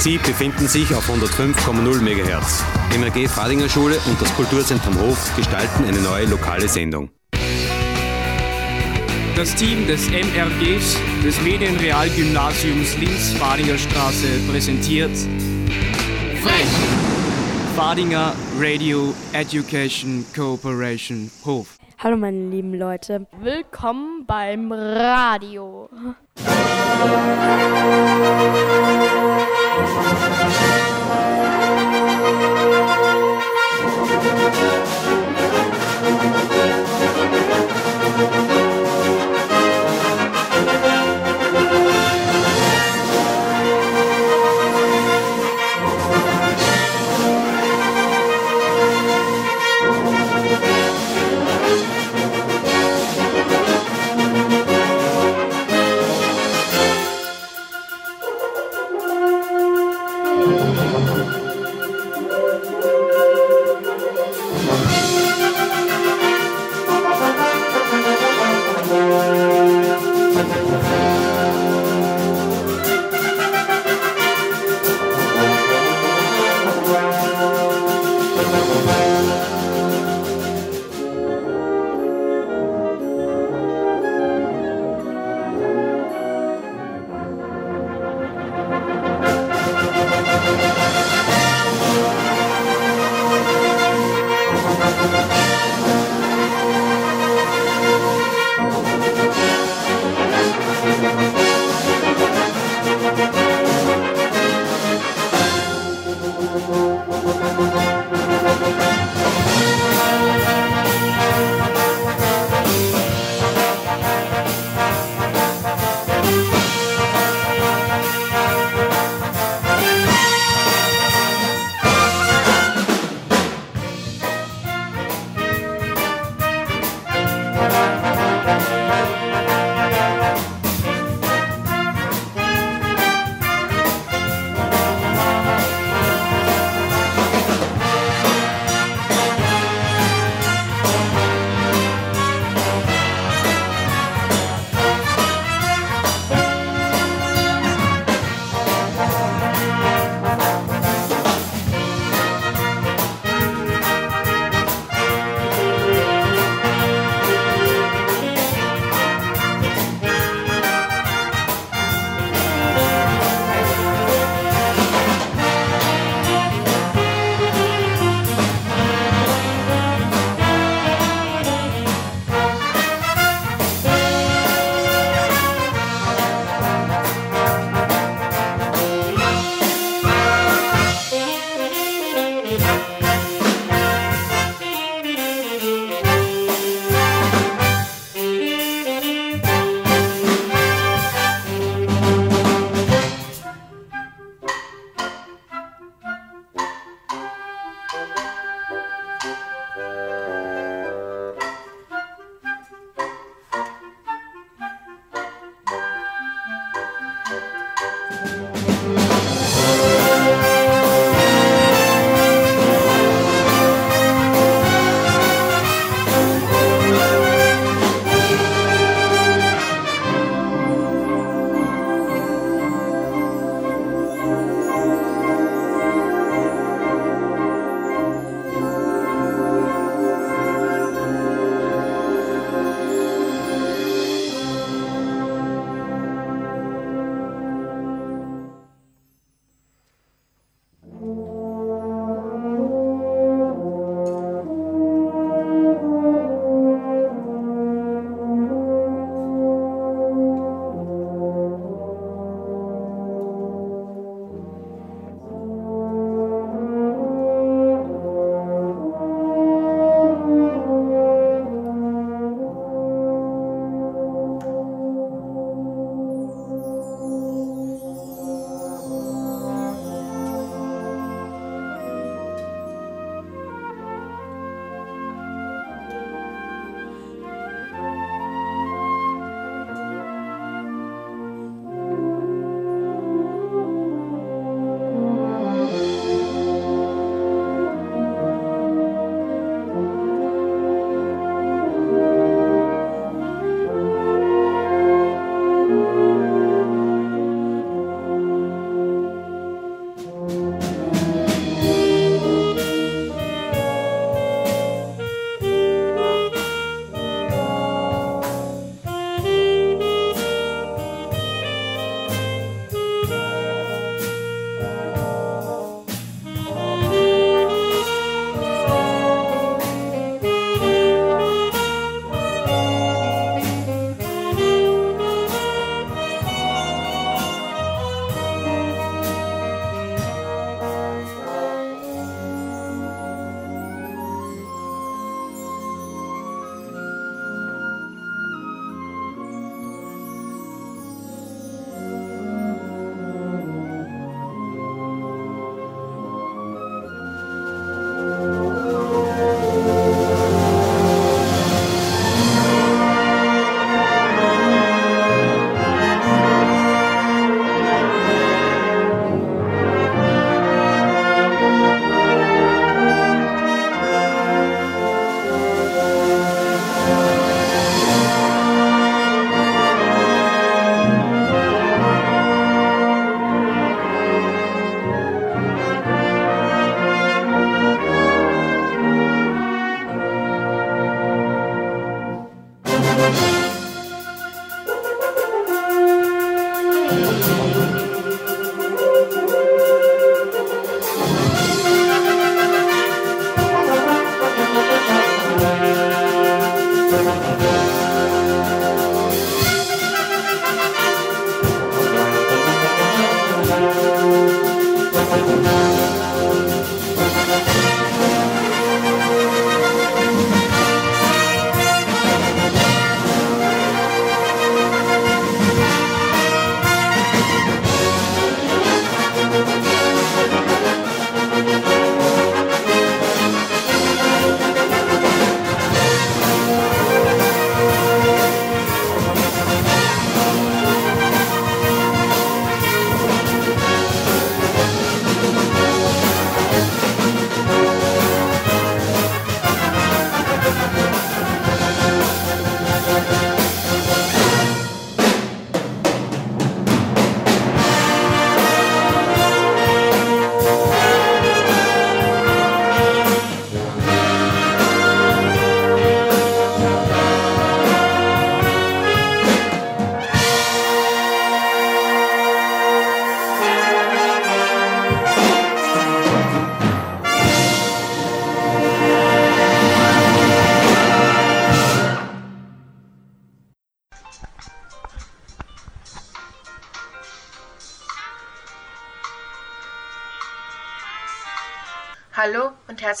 Sie befinden sich auf 105,0 MHz. MRG Fadinger Schule und das Kulturzentrum Hof gestalten eine neue lokale Sendung. Das Team des MRGs des Medienrealgymnasiums Linz-Fadinger Straße präsentiert Frech! Fadinger Radio Education Cooperation Hof. Hallo meine lieben Leute. Willkommen beim Radio.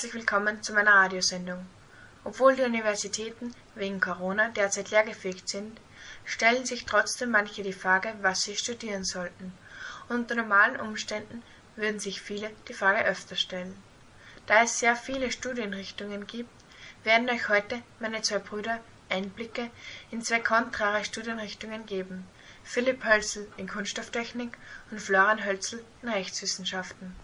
Herzlich willkommen zu meiner Radiosendung. Obwohl die Universitäten wegen Corona derzeit leergefegt sind, stellen sich trotzdem manche die Frage, was sie studieren sollten. Unter normalen Umständen würden sich viele die Frage öfter stellen. Da es sehr viele Studienrichtungen gibt, werden euch heute meine zwei Brüder Einblicke in zwei kontrare Studienrichtungen geben. Philipp Hölzel in Kunststofftechnik und Florian Hölzel in Rechtswissenschaften.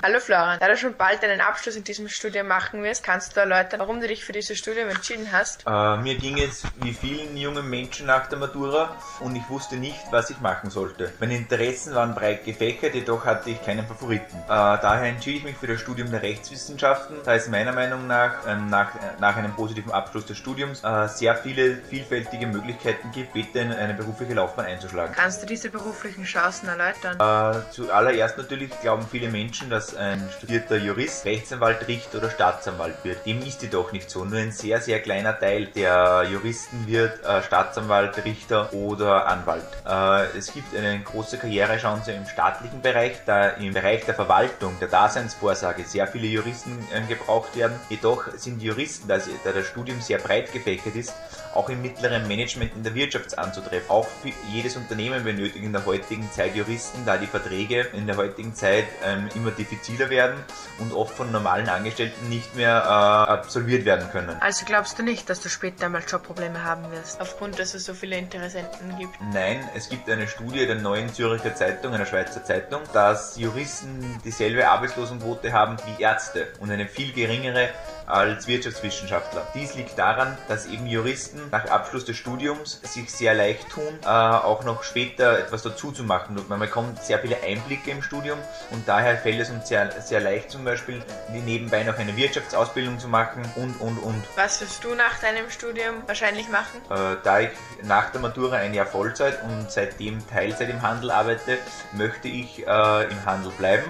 Hallo Florian, da du schon bald einen Abschluss in diesem Studium machen wirst, kannst du erläutern, warum du dich für dieses Studium entschieden hast? Äh, mir ging es wie vielen jungen Menschen nach der Matura und ich wusste nicht, was ich machen sollte. Meine Interessen waren breit gefächert, jedoch hatte ich keinen Favoriten. Äh, daher entschied ich mich für das Studium der Rechtswissenschaften, da es meiner Meinung nach äh, nach, nach einem positiven Abschluss des Studiums äh, sehr viele vielfältige Möglichkeiten gibt, in eine berufliche Laufbahn einzuschlagen. Kannst du diese beruflichen Chancen erläutern? Äh, zuallererst natürlich glauben viele Menschen, dass ein studierter Jurist, Rechtsanwalt, Richter oder Staatsanwalt wird. Dem ist jedoch nicht so. Nur ein sehr, sehr kleiner Teil der Juristen wird äh, Staatsanwalt, Richter oder Anwalt. Äh, es gibt eine große Karrierechance im staatlichen Bereich, da im Bereich der Verwaltung, der Daseinsvorsorge sehr viele Juristen äh, gebraucht werden. Jedoch sind Juristen, da, da das Studium sehr breit gefächert ist, auch im mittleren Management in der Wirtschaft anzutreffen. Auch jedes Unternehmen benötigt in der heutigen Zeit Juristen, da die Verträge in der heutigen Zeit ähm, immer diffiziler werden und oft von normalen Angestellten nicht mehr äh, absolviert werden können. Also glaubst du nicht, dass du später einmal Jobprobleme haben wirst, aufgrund, dass es so viele Interessenten gibt? Nein, es gibt eine Studie der Neuen Zürcher Zeitung, einer Schweizer Zeitung, dass Juristen dieselbe Arbeitslosenquote haben wie Ärzte und eine viel geringere als Wirtschaftswissenschaftler. Dies liegt daran, dass eben Juristen nach Abschluss des Studiums sich sehr leicht tun, äh, auch noch später etwas dazu zu machen. Man bekommt sehr viele Einblicke im Studium und daher fällt es uns sehr, sehr leicht zum Beispiel nebenbei noch eine Wirtschaftsausbildung zu machen und und und. Was wirst du nach deinem Studium wahrscheinlich machen? Äh, da ich nach der Matura ein Jahr Vollzeit und seitdem Teilzeit im Handel arbeite, möchte ich äh, im Handel bleiben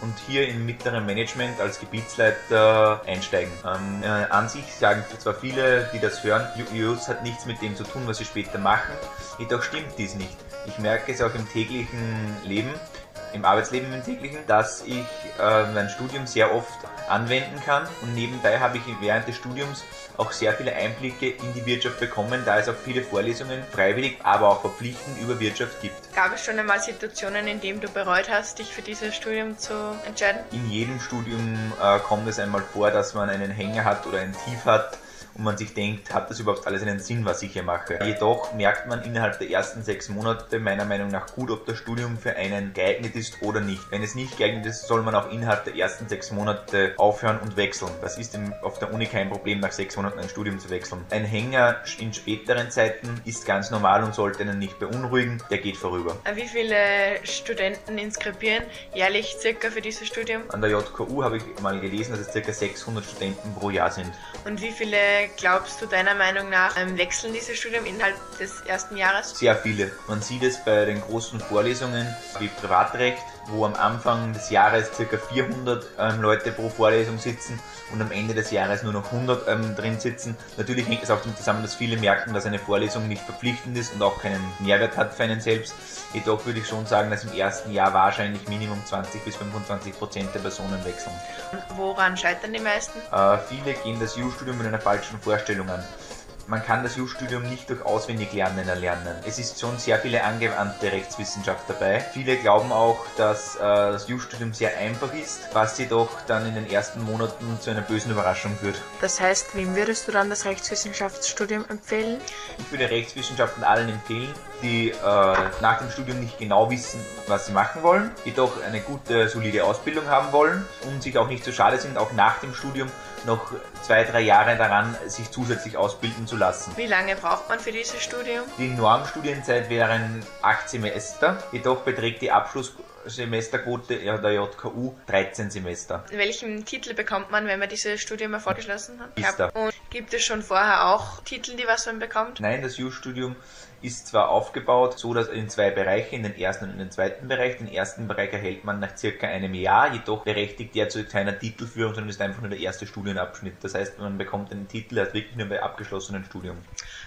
und hier im mittleren Management als Gebietsleiter einsteigen. Ähm, äh, an sich sagen zwar viele, die das hören, Jus hat nichts mit dem zu tun, was sie später machen, jedoch stimmt dies nicht. Ich merke es auch im täglichen Leben, im Arbeitsleben im täglichen, dass ich äh, mein Studium sehr oft anwenden kann und nebenbei habe ich während des Studiums auch sehr viele Einblicke in die Wirtschaft bekommen, da es auch viele Vorlesungen freiwillig, aber auch verpflichtend über Wirtschaft gibt. Gab es schon einmal Situationen, in denen du bereut hast, dich für dieses Studium zu entscheiden? In jedem Studium äh, kommt es einmal vor, dass man einen Hänger hat oder ein Tief hat und man sich denkt, hat das überhaupt alles einen Sinn, was ich hier mache? Jedoch merkt man innerhalb der ersten sechs Monate meiner Meinung nach gut, ob das Studium für einen geeignet ist oder nicht. Wenn es nicht geeignet ist, soll man auch innerhalb der ersten sechs Monate aufhören und wechseln. Das ist auf der Uni kein Problem, nach sechs Monaten ein Studium zu wechseln. Ein Hänger in späteren Zeiten ist ganz normal und sollte einen nicht beunruhigen, der geht vorüber. Wie viele Studenten inskribieren jährlich circa für dieses Studium? An der JKU habe ich mal gelesen, dass es circa 600 Studenten pro Jahr sind. Und wie viele glaubst du deiner Meinung nach ähm, wechseln diese Studium innerhalb des ersten Jahres? Sehr viele. Man sieht es bei den großen Vorlesungen wie Privatrecht, wo am Anfang des Jahres ca. 400 ähm, Leute pro Vorlesung sitzen und am Ende des Jahres nur noch 100 ähm, drin sitzen. Natürlich hängt es auch damit zusammen, dass viele merken, dass eine Vorlesung nicht verpflichtend ist und auch keinen Mehrwert hat für einen selbst. Jedoch würde ich schon sagen, dass im ersten Jahr wahrscheinlich Minimum 20 bis 25 Prozent der Personen wechseln. Woran scheitern die meisten? Äh, viele gehen das EU-Studium mit einer falschen Vorstellung an man kann das Jus-Studium nicht durch Auswendiglernen erlernen. Es ist schon sehr viele angewandte Rechtswissenschaft dabei. Viele glauben auch, dass äh, das Jus-Studium sehr einfach ist, was jedoch dann in den ersten Monaten zu einer bösen Überraschung führt. Das heißt, wem würdest du dann das Rechtswissenschaftsstudium empfehlen? Ich würde Rechtswissenschaften allen empfehlen, die äh, nach dem Studium nicht genau wissen, was sie machen wollen, jedoch eine gute, solide Ausbildung haben wollen und sich auch nicht so schade sind, auch nach dem Studium noch zwei, drei Jahre daran, sich zusätzlich ausbilden zu lassen. Wie lange braucht man für dieses Studium? Die Normstudienzeit wären acht Semester, jedoch beträgt die Abschlusssemesterquote der JKU 13 Semester. Welchen Titel bekommt man, wenn man dieses Studium erfolgreich hat? Magister. Und gibt es schon vorher auch Titel, die was man bekommt? Nein, das Jus-Studium ist zwar aufgebaut, so dass in zwei Bereiche, in den ersten und in den zweiten Bereich. Den ersten Bereich erhält man nach circa einem Jahr, jedoch berechtigt der zu keiner Titelführung, sondern ist einfach nur der erste Studienabschnitt. Das heißt, man bekommt einen Titel erst wirklich nur bei abgeschlossenem Studium.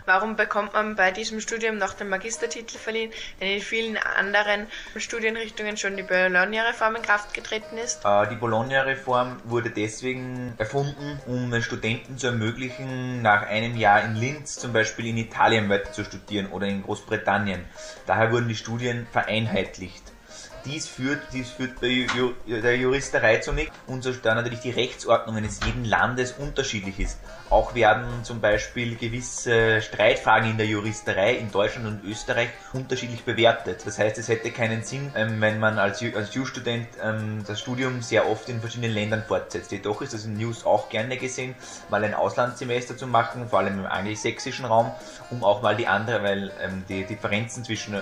Warum bekommt man bei diesem Studium noch den Magistertitel verliehen, wenn in vielen anderen Studienrichtungen schon die Bologna-Reform in Kraft getreten ist? Äh, die Bologna-Reform wurde deswegen erfunden, um Studenten zu ermöglichen, nach einem Jahr in Linz zum Beispiel in Italien weiter zu studieren oder in Großbritannien. Daher wurden die Studien vereinheitlicht. Dies führt, dies führt bei der Juristerei zu nichts und da natürlich die Rechtsordnung eines jeden Landes unterschiedlich ist. Auch werden zum Beispiel gewisse Streitfragen in der Juristerei in Deutschland und Österreich unterschiedlich bewertet. Das heißt, es hätte keinen Sinn, ähm, wenn man als, Jus-Student ähm, das Studium sehr oft in verschiedenen Ländern fortsetzt. Jedoch ist es in News auch gerne gesehen, mal ein Auslandssemester zu machen, vor allem im angelsächsischen Raum, um auch mal die andere, weil ähm, die Differenzen zwischen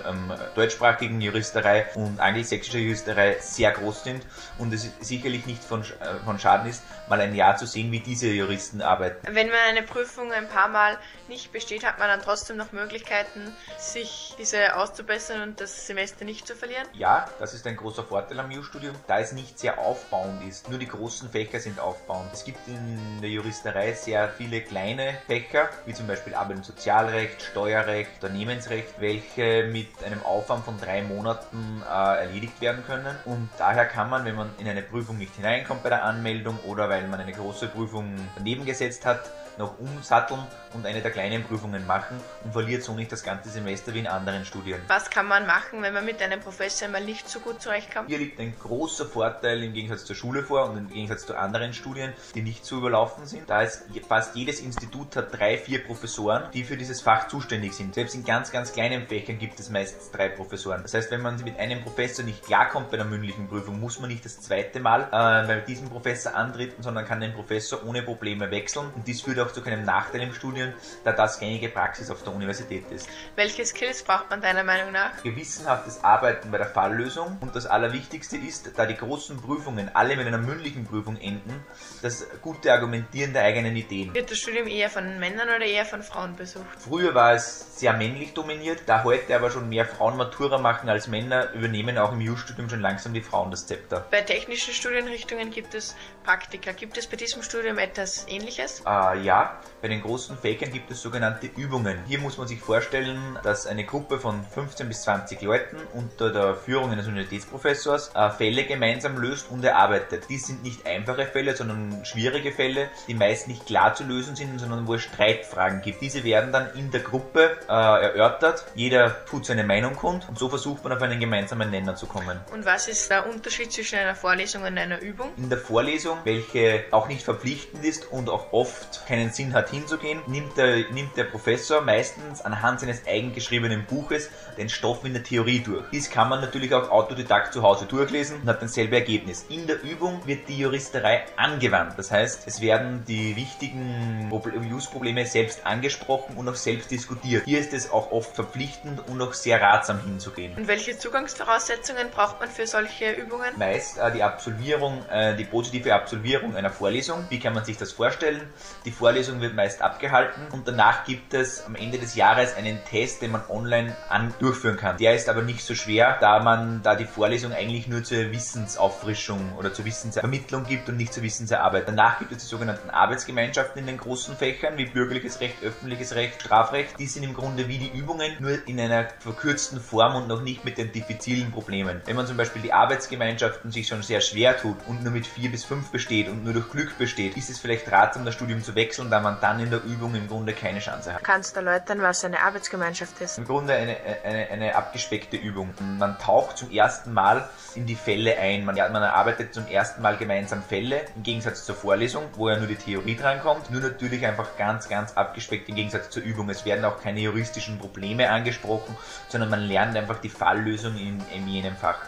deutschsprachigen Juristerei und angelsächsischer Juristerei sehr groß sind und es sicherlich nicht von, äh, von Schaden ist, mal ein Jahr zu sehen, wie diese Juristen arbeiten wenn man eine Prüfung ein paar Mal nicht besteht, hat man dann trotzdem noch Möglichkeiten, sich diese auszubessern und das Semester nicht zu verlieren? Ja, das ist ein großer Vorteil am Jurastudium, da es nicht sehr aufbauend ist. Nur die großen Fächer sind aufbauend. Es gibt in der Juristerei sehr viele kleine Fächer, wie zum Beispiel Arbeit- und Sozialrecht, Steuerrecht, Unternehmensrecht, welche mit einem Aufwand von drei Monaten äh, erledigt werden können. Und daher kann man, wenn man in eine Prüfung nicht hineinkommt bei der Anmeldung oder weil man eine große Prüfung daneben gesetzt hat, noch umsatteln und eine der kleinen Prüfungen machen und verliert so nicht das ganze Semester wie in anderen Studien. Was kann man machen, wenn man mit einem Professor mal nicht so gut zurechtkommt? Hier liegt ein großer Vorteil im Gegensatz zur Schule vor und im Gegensatz zu anderen Studien, die nicht zu überlaufen sind. Da ist fast jedes Institut hat drei, vier Professoren, die für dieses Fach zuständig sind. Selbst in ganz, ganz kleinen Fächern gibt es meistens drei Professoren. Das heißt, wenn man mit einem Professor nicht klarkommt bei der mündlichen Prüfung, muss man nicht das zweite Mal äh, bei diesem Professor antreten, sondern kann den Professor ohne Probleme wechseln und dies führt auch zu keinem Nachteil im Studium, da das gängige Praxis auf der Universität ist. Welche Skills braucht man deiner Meinung nach? Gewissenhaftes Arbeiten bei der Falllösung und das Allerwichtigste ist, da die großen Prüfungen alle mit einer mündlichen Prüfung enden, das gute Argumentieren der eigenen Ideen. Wird das Studium eher von Männern oder eher von Frauen besucht? Früher war es sehr männlich dominiert, da heute aber schon mehr Frauen Matura machen als Männer, übernehmen auch im Jus-Studium schon langsam die Frauen das Zepter. Bei technischen Studienrichtungen gibt es Praktika. Gibt es bei diesem Studium etwas ähnliches? Äh, ja, bei den großen Fächern gibt es sogenannte Übungen. Hier muss man sich vorstellen, dass eine Gruppe von 15 bis 20 Leuten unter der Führung eines Universitätsprofessors äh, Fälle gemeinsam löst und erarbeitet. Dies sind nicht einfache Fälle, sondern schwierige Fälle, die meist nicht klar zu lösen sind, sondern wo es Streitfragen gibt. Diese werden dann in der Gruppe äh, erörtert. Jeder tut seine Meinung kund und so versucht man auf einen gemeinsamen Nenner zu kommen. Und was ist der Unterschied zwischen einer Vorlesung und einer Übung? In der Vorlesung, welche auch nicht verpflichtend ist und auch oft keinen Sinn hat hinzugehen, nimmt der, nimmt der Professor meistens anhand seines eigengeschriebenen Buches den Stoff in der Theorie durch. Dies kann man natürlich auch autodidakt zu Hause durchlesen und hat dasselbe Ergebnis. In der Übung wird die Juristerei angewandt. Das heißt, es werden die wichtigen Use-Probleme selbst angesprochen und auch selbst diskutiert. Hier ist es auch oft verpflichtend und auch sehr ratsam hinzugehen. Und welche Zugangsvoraussetzungen braucht man für solche Übungen? Meist äh, die Absolvierung, äh, die positive Absolvierung einer Vorlesung. Wie kann man sich das vorstellen? Die Vorlesung wird meist abgehalten und danach gibt es am Ende des Jahres einen Test, den man online an durchführen kann. Der ist aber nicht so schwer, da man da die Vorlesung eigentlich nur zur Wissensauffrischung oder zur Wissensvermittlung gibt und nicht zur Wissensarbeit. Danach gibt es die sogenannten Arbeitsgemeinschaften in den großen Fächern wie bürgerliches Recht, öffentliches Recht, Strafrecht. Die sind im Grunde wie die Übungen, nur in einer verkürzten Form und noch nicht mit den diffizilen Problemen. Wenn man zum Beispiel die Arbeitsgemeinschaften sich schon sehr schwer tut und nur mit vier bis fünf besteht und nur durch Glück besteht, ist es vielleicht ratsam, das Studium zu wechseln, da man dann in der Übung im Grunde keine Chance hat. Kannst du erläutern, was eine Arbeitsgemeinschaft ist? Im Grunde eine, eine, eine abgespeckte Übung. Man taucht zum ersten Mal in die Fälle ein. Man, man erarbeitet zum ersten Mal gemeinsam Fälle, im Gegensatz zur Vorlesung, wo ja nur die Theorie drankommt. Nur natürlich einfach ganz, ganz abgespeckt im Gegensatz zur Übung. Es werden auch keine juristischen Probleme angesprochen, sondern man lernt einfach die Falllösung in, in jenem Fach.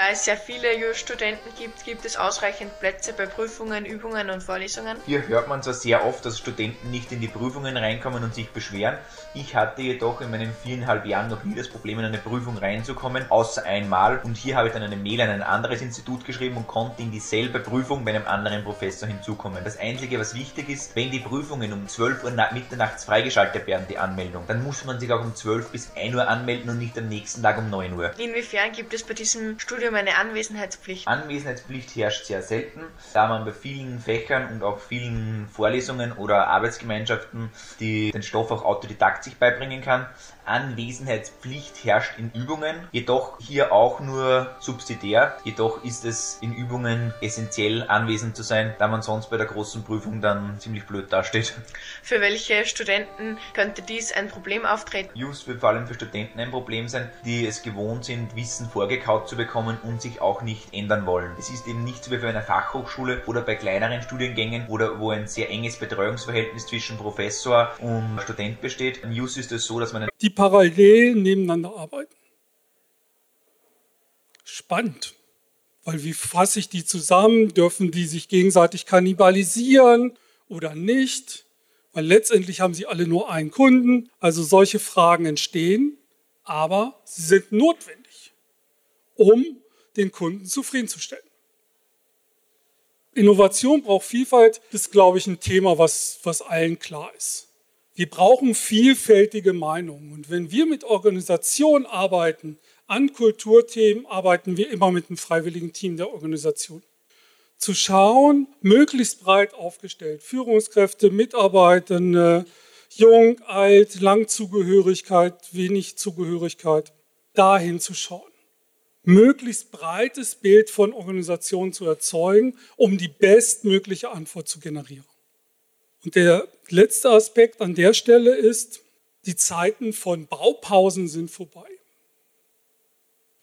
Da es sehr viele Jus-Studenten gibt, gibt es ausreichend Plätze bei Prüfungen, Übungen und Vorlesungen. Hier hört man zwar sehr oft, dass Studenten nicht in die Prüfungen reinkommen und sich beschweren. Ich hatte jedoch in meinen viereinhalb Jahren noch nie das Problem, in eine Prüfung reinzukommen, außer einmal. Und hier habe ich dann eine Mail an ein anderes Institut geschrieben und konnte in dieselbe Prüfung bei einem anderen Professor hinzukommen. Das Einzige, was wichtig ist, wenn die Prüfungen um 12 Uhr mitternachts freigeschaltet werden, die Anmeldung, dann muss man sich auch um 12 bis 1 Uhr anmelden und nicht am nächsten Tag um 9 Uhr. Inwiefern gibt es bei diesem Studium eine Anwesenheitspflicht? Anwesenheitspflicht herrscht sehr selten, da man bei vielen Fächern und auch vielen Vorlesungen oder Arbeitsgemeinschaften die den Stoff auch autodidakt sich beibringen kann. Anwesenheitspflicht herrscht in Übungen, jedoch hier auch nur subsidiär. Jedoch ist es in Übungen essentiell anwesend zu sein, da man sonst bei der großen Prüfung dann ziemlich blöd dasteht. Für welche Studenten könnte dies ein Problem auftreten? Just wird vor allem für Studenten ein Problem sein, die es gewohnt sind, Wissen vorgekaut zu bekommen und sich auch nicht ändern wollen. Es ist eben nicht so wie für eine Fachhochschule oder bei kleineren Studiengängen, oder wo ein sehr enges Betreuungsverhältnis zwischen Professor und Student besteht. In Just ist es so, dass man die parallel nebeneinander arbeiten. Spannend, weil wie fasse ich die zusammen? Dürfen die sich gegenseitig kannibalisieren oder nicht? Weil letztendlich haben sie alle nur einen Kunden. Also solche Fragen entstehen, aber sie sind notwendig, um den Kunden zufriedenzustellen. Innovation braucht Vielfalt, das ist, glaube ich, ein Thema, was, was allen klar ist. Wir brauchen vielfältige Meinungen. Und wenn wir mit Organisationen arbeiten, an Kulturthemen, arbeiten wir immer mit einem freiwilligen Team der Organisation. Zu schauen, möglichst breit aufgestellt, Führungskräfte, Mitarbeitende, jung, alt, Langzugehörigkeit, wenig Zugehörigkeit, dahin zu schauen. Möglichst breites Bild von Organisationen zu erzeugen, um die bestmögliche Antwort zu generieren. Und der letzte Aspekt an der Stelle ist, die Zeiten von Baupausen sind vorbei.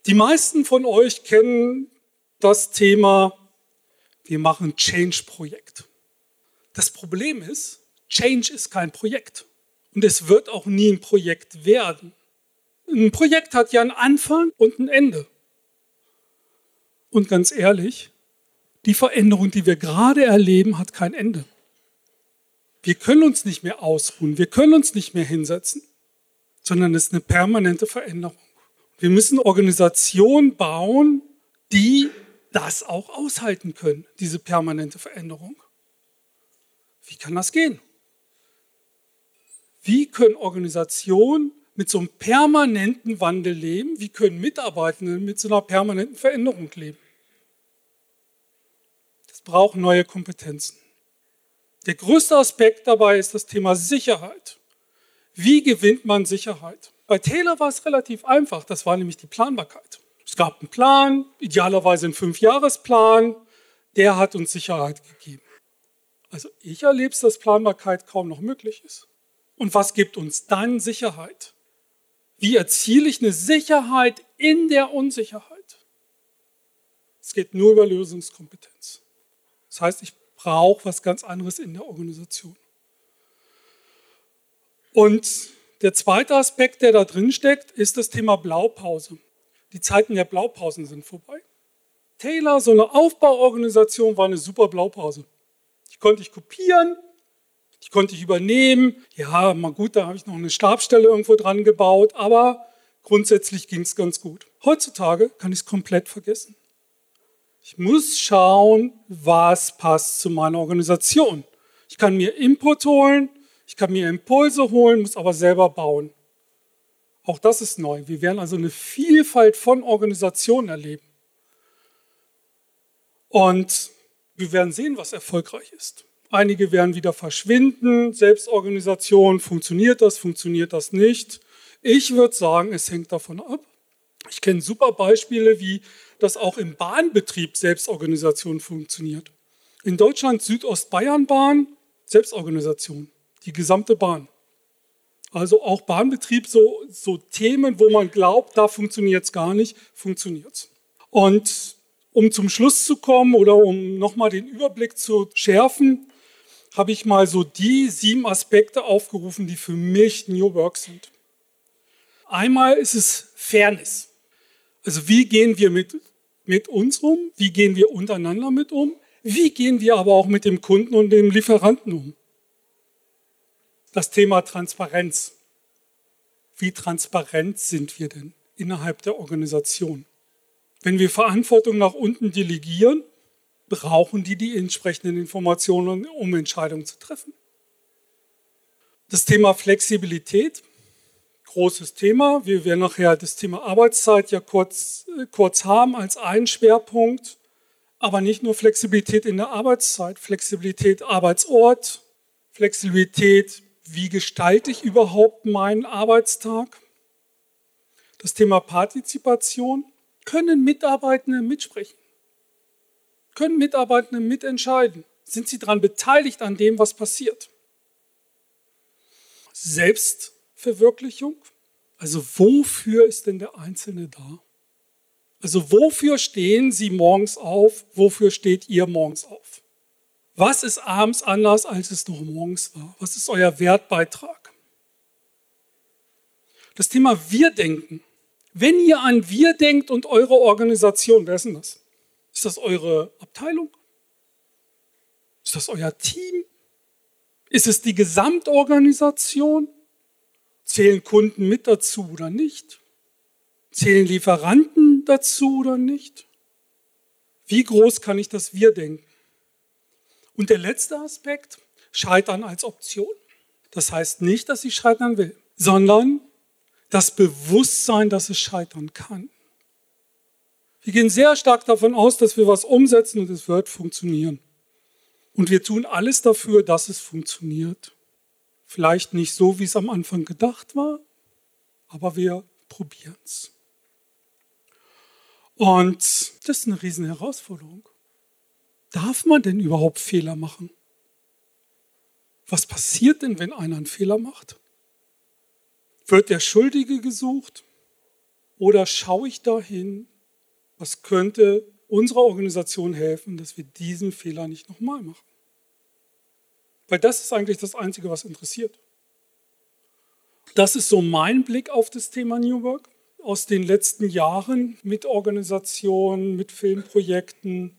Die meisten von euch kennen das Thema, wir machen Change-Projekt. Das Problem ist, Change ist kein Projekt. Und es wird auch nie ein Projekt werden. Ein Projekt hat ja einen Anfang und ein Ende. Und ganz ehrlich, die Veränderung, die wir gerade erleben, hat kein Ende. Wir können uns nicht mehr ausruhen, wir können uns nicht mehr hinsetzen, sondern es ist eine permanente Veränderung. Wir müssen Organisationen bauen, die das auch aushalten können, diese permanente Veränderung. Wie kann das gehen? Wie können Organisationen mit so einem permanenten Wandel leben? Wie können Mitarbeitende mit so einer permanenten Veränderung leben? Das braucht neue Kompetenzen. Der größte Aspekt dabei ist das Thema Sicherheit. Wie gewinnt man Sicherheit? Bei Taylor war es relativ einfach, das war nämlich die Planbarkeit. Es gab einen Plan, idealerweise einen Fünfjahresplan, der hat uns Sicherheit gegeben. Also ich erlebe es, dass Planbarkeit kaum noch möglich ist. Und was gibt uns dann Sicherheit? Wie erziele ich eine Sicherheit in der Unsicherheit? Es geht nur über Lösungskompetenz. Das heißt, ich braucht was ganz anderes in der Organisation. Und der zweite Aspekt, der da drin steckt, ist das Thema Blaupause. Die Zeiten der Blaupausen sind vorbei. Taylor, so eine Aufbauorganisation, war eine super Blaupause. Die konnte ich kopieren, die konnte ich übernehmen. Ja, mal gut, da habe ich noch eine Stabstelle irgendwo dran gebaut, aber grundsätzlich ging es ganz gut. Heutzutage kann ich es komplett vergessen. Ich muss schauen, was passt zu meiner Organisation. Ich kann mir Input holen, ich kann mir Impulse holen, muss aber selber bauen. Auch das ist neu. Wir werden also eine Vielfalt von Organisationen erleben. Und wir werden sehen, was erfolgreich ist. Einige werden wieder verschwinden. Selbstorganisation, funktioniert das, funktioniert das nicht? Ich würde sagen, es hängt davon ab. Ich kenne super Beispiele wie dass auch im Bahnbetrieb Selbstorganisation funktioniert. In Deutschland Südostbayernbahn Selbstorganisation, die gesamte Bahn. Also auch Bahnbetrieb, so, so Themen, wo man glaubt, da funktioniert es gar nicht, funktioniert es. Und um zum Schluss zu kommen oder um nochmal den Überblick zu schärfen, habe ich mal so die sieben Aspekte aufgerufen, die für mich New Work sind. Einmal ist es Fairness. Also wie gehen wir mit mit uns um? Wie gehen wir untereinander mit um? Wie gehen wir aber auch mit dem Kunden und dem Lieferanten um? Das Thema Transparenz. Wie transparent sind wir denn innerhalb der Organisation? Wenn wir Verantwortung nach unten delegieren, brauchen die die entsprechenden Informationen, um Entscheidungen zu treffen. Das Thema Flexibilität, großes Thema. Wir werden nachher das Thema Arbeitszeit ja kurz, kurz haben als einen Schwerpunkt. Aber nicht nur Flexibilität in der Arbeitszeit, Flexibilität Arbeitsort, Flexibilität, wie gestalte ich überhaupt meinen Arbeitstag. Das Thema Partizipation, können Mitarbeitende mitsprechen? Können Mitarbeitende mitentscheiden? Sind sie daran beteiligt an dem, was passiert? Selbstverwirklichung, also wofür ist denn der Einzelne da? Also wofür stehen Sie morgens auf? Wofür steht ihr morgens auf? Was ist abends anders, als es noch morgens war? Was ist euer Wertbeitrag? Das Thema Wir-Denken. Wenn ihr an Wir denkt und eure Organisation, wer ist denn das? Ist das eure Abteilung? Ist das euer Team? Ist es die Gesamtorganisation? Zählen Kunden mit dazu oder nicht? Zählen Lieferanten dazu oder nicht? Wie groß kann ich das Wir denken? Und der letzte Aspekt, Scheitern als Option. Das heißt nicht, dass ich scheitern will, sondern das Bewusstsein, dass es scheitern kann. Wir gehen sehr stark davon aus, dass wir was umsetzen und es wird funktionieren. Und wir tun alles dafür, dass es funktioniert. Vielleicht nicht so, wie es am Anfang gedacht war, aber wir probieren es. Und das ist eine riesen Herausforderung. Darf man denn überhaupt Fehler machen? Was passiert denn, wenn einer einen Fehler macht? Wird der Schuldige gesucht? Oder schaue ich dahin, was könnte unserer Organisation helfen, dass wir diesen Fehler nicht nochmal machen? Weil das ist eigentlich das Einzige, was interessiert. Das ist so mein Blick auf das Thema New Work aus den letzten Jahren mit Organisationen, mit Filmprojekten.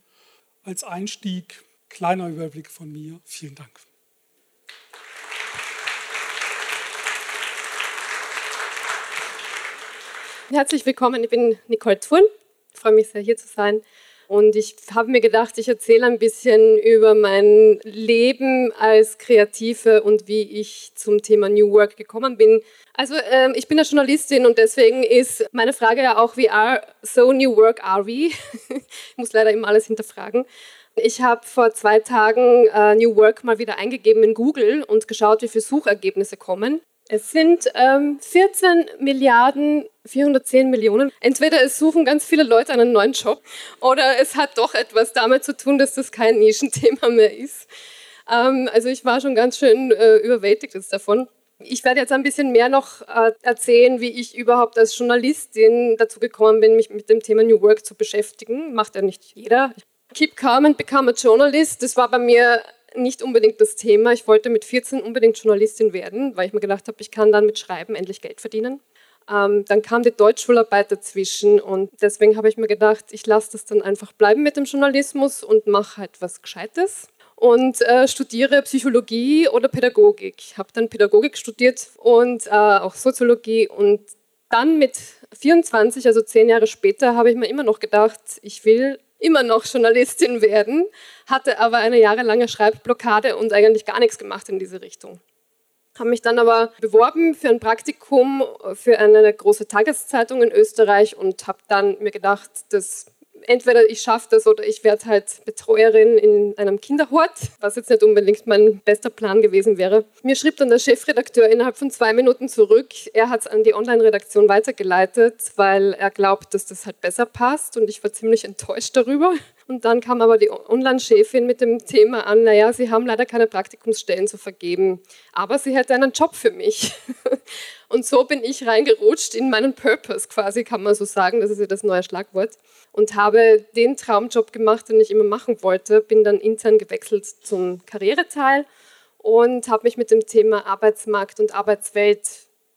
Als Einstieg kleiner Überblick von mir. Vielen Dank. Herzlich willkommen, ich bin Nicole Thurn. Ich freue mich sehr, hier zu sein. Und ich habe mir gedacht, ich erzähle ein bisschen über mein Leben als Kreative und wie ich zum Thema New Work gekommen bin. Also ähm, ich bin eine Journalistin und deswegen ist meine Frage ja auch, wie are so New Work are we? ich muss leider immer alles hinterfragen. Ich habe vor zwei Tagen äh, New Work mal wieder eingegeben in Google und geschaut, wie viele Suchergebnisse kommen. Es sind ähm, 14 Milliarden 410 Millionen. Entweder es suchen ganz viele Leute einen neuen Job oder es hat doch etwas damit zu tun, dass das kein Nischenthema mehr ist. Ähm, also ich war schon ganz schön äh, überwältigt davon. Ich werde jetzt ein bisschen mehr noch äh, erzählen, wie ich überhaupt als Journalistin dazu gekommen bin, mich mit dem Thema New Work zu beschäftigen. Macht ja nicht jeder. Keep calm and become a journalist. Das war bei mir nicht unbedingt das Thema. Ich wollte mit 14 unbedingt Journalistin werden, weil ich mir gedacht habe, ich kann dann mit Schreiben endlich Geld verdienen. Ähm, dann kam die Deutschschularbeit dazwischen und deswegen habe ich mir gedacht, ich lasse das dann einfach bleiben mit dem Journalismus und mache halt was Gescheites und äh, studiere Psychologie oder Pädagogik. Ich habe dann Pädagogik studiert und äh, auch Soziologie und dann mit 24, also zehn Jahre später, habe ich mir immer noch gedacht, ich will immer noch Journalistin werden, hatte aber eine jahrelange Schreibblockade und eigentlich gar nichts gemacht in diese Richtung. Habe mich dann aber beworben für ein Praktikum für eine große Tageszeitung in Österreich und habe dann mir gedacht, das entweder ich schaffe das oder ich werde halt Betreuerin in einem Kinderhort, was jetzt nicht unbedingt mein bester Plan gewesen wäre. Mir schrieb dann der Chefredakteur innerhalb von zwei Minuten zurück. Er hat es an die Online-Redaktion weitergeleitet, weil er glaubt, dass das halt besser passt und ich war ziemlich enttäuscht darüber. Und dann kam aber die Online-Chefin mit dem Thema an, naja, Sie haben leider keine Praktikumsstellen zu vergeben, aber sie hätte einen Job für mich. Und so bin ich reingerutscht in meinen Purpose quasi, kann man so sagen, das ist ja das neue Schlagwort. Und habe den Traumjob gemacht, den ich immer machen wollte, bin dann intern gewechselt zum Karriereteil und habe mich mit dem Thema Arbeitsmarkt und Arbeitswelt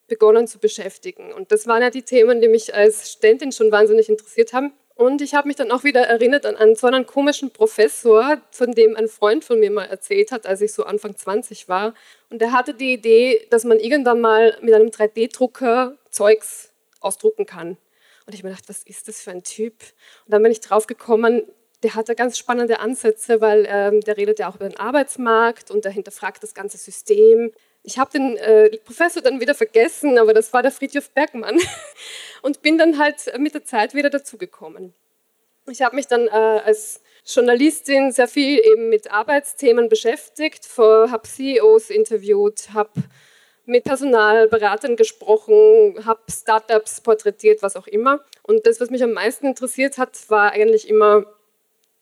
begonnen zu beschäftigen. Und das waren ja die Themen, die mich als Studentin schon wahnsinnig interessiert haben. Und ich habe mich dann auch wieder erinnert an einen so einen komischen Professor, von dem ein Freund von mir mal erzählt hat, als ich so Anfang 20 war. Und der hatte die Idee, dass man irgendwann mal mit einem 3D-Drucker Zeugs ausdrucken kann. Und ich mir gedacht, was ist das für ein Typ? Und dann bin ich drauf gekommen, der hat da ganz spannende Ansätze, weil ähm, der redet ja auch über den Arbeitsmarkt und der hinterfragt das ganze System. Ich habe den äh, Professor dann wieder vergessen, aber das war der Friedhof Bergmann und bin dann halt mit der Zeit wieder dazugekommen. Ich habe mich dann äh, als Journalistin sehr viel eben mit Arbeitsthemen beschäftigt, habe CEOs interviewt, habe mit Personalberatern gesprochen, habe Startups porträtiert, was auch immer. Und das, was mich am meisten interessiert hat, war eigentlich immer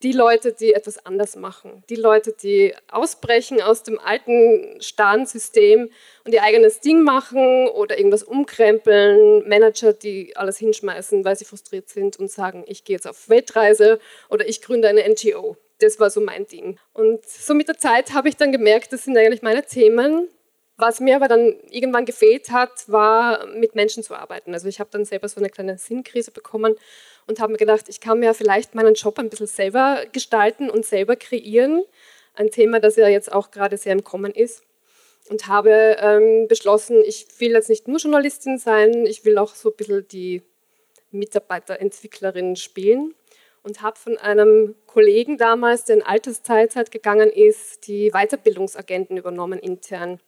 die Leute, die etwas anders machen, die Leute, die ausbrechen aus dem alten starren System und ihr eigenes Ding machen oder irgendwas umkrempeln, Manager, die alles hinschmeißen, weil sie frustriert sind und sagen, ich gehe jetzt auf Weltreise oder ich gründe eine NGO. Das war so mein Ding. Und so mit der Zeit habe ich dann gemerkt, das sind eigentlich meine Themen. Was mir aber dann irgendwann gefehlt hat, war mit Menschen zu arbeiten. Also ich habe dann selber so eine kleine Sinnkrise bekommen und habe mir gedacht, ich kann mir vielleicht meinen Job ein bisschen selber gestalten und selber kreieren. Ein Thema, das ja jetzt auch gerade sehr im Kommen ist. Und habe ähm, beschlossen, ich will jetzt nicht nur Journalistin sein, ich will auch so ein bisschen die Mitarbeiterentwicklerin spielen. Und habe von einem Kollegen damals, der in Altersteilzeit gegangen ist, die Weiterbildungsagenten übernommen intern.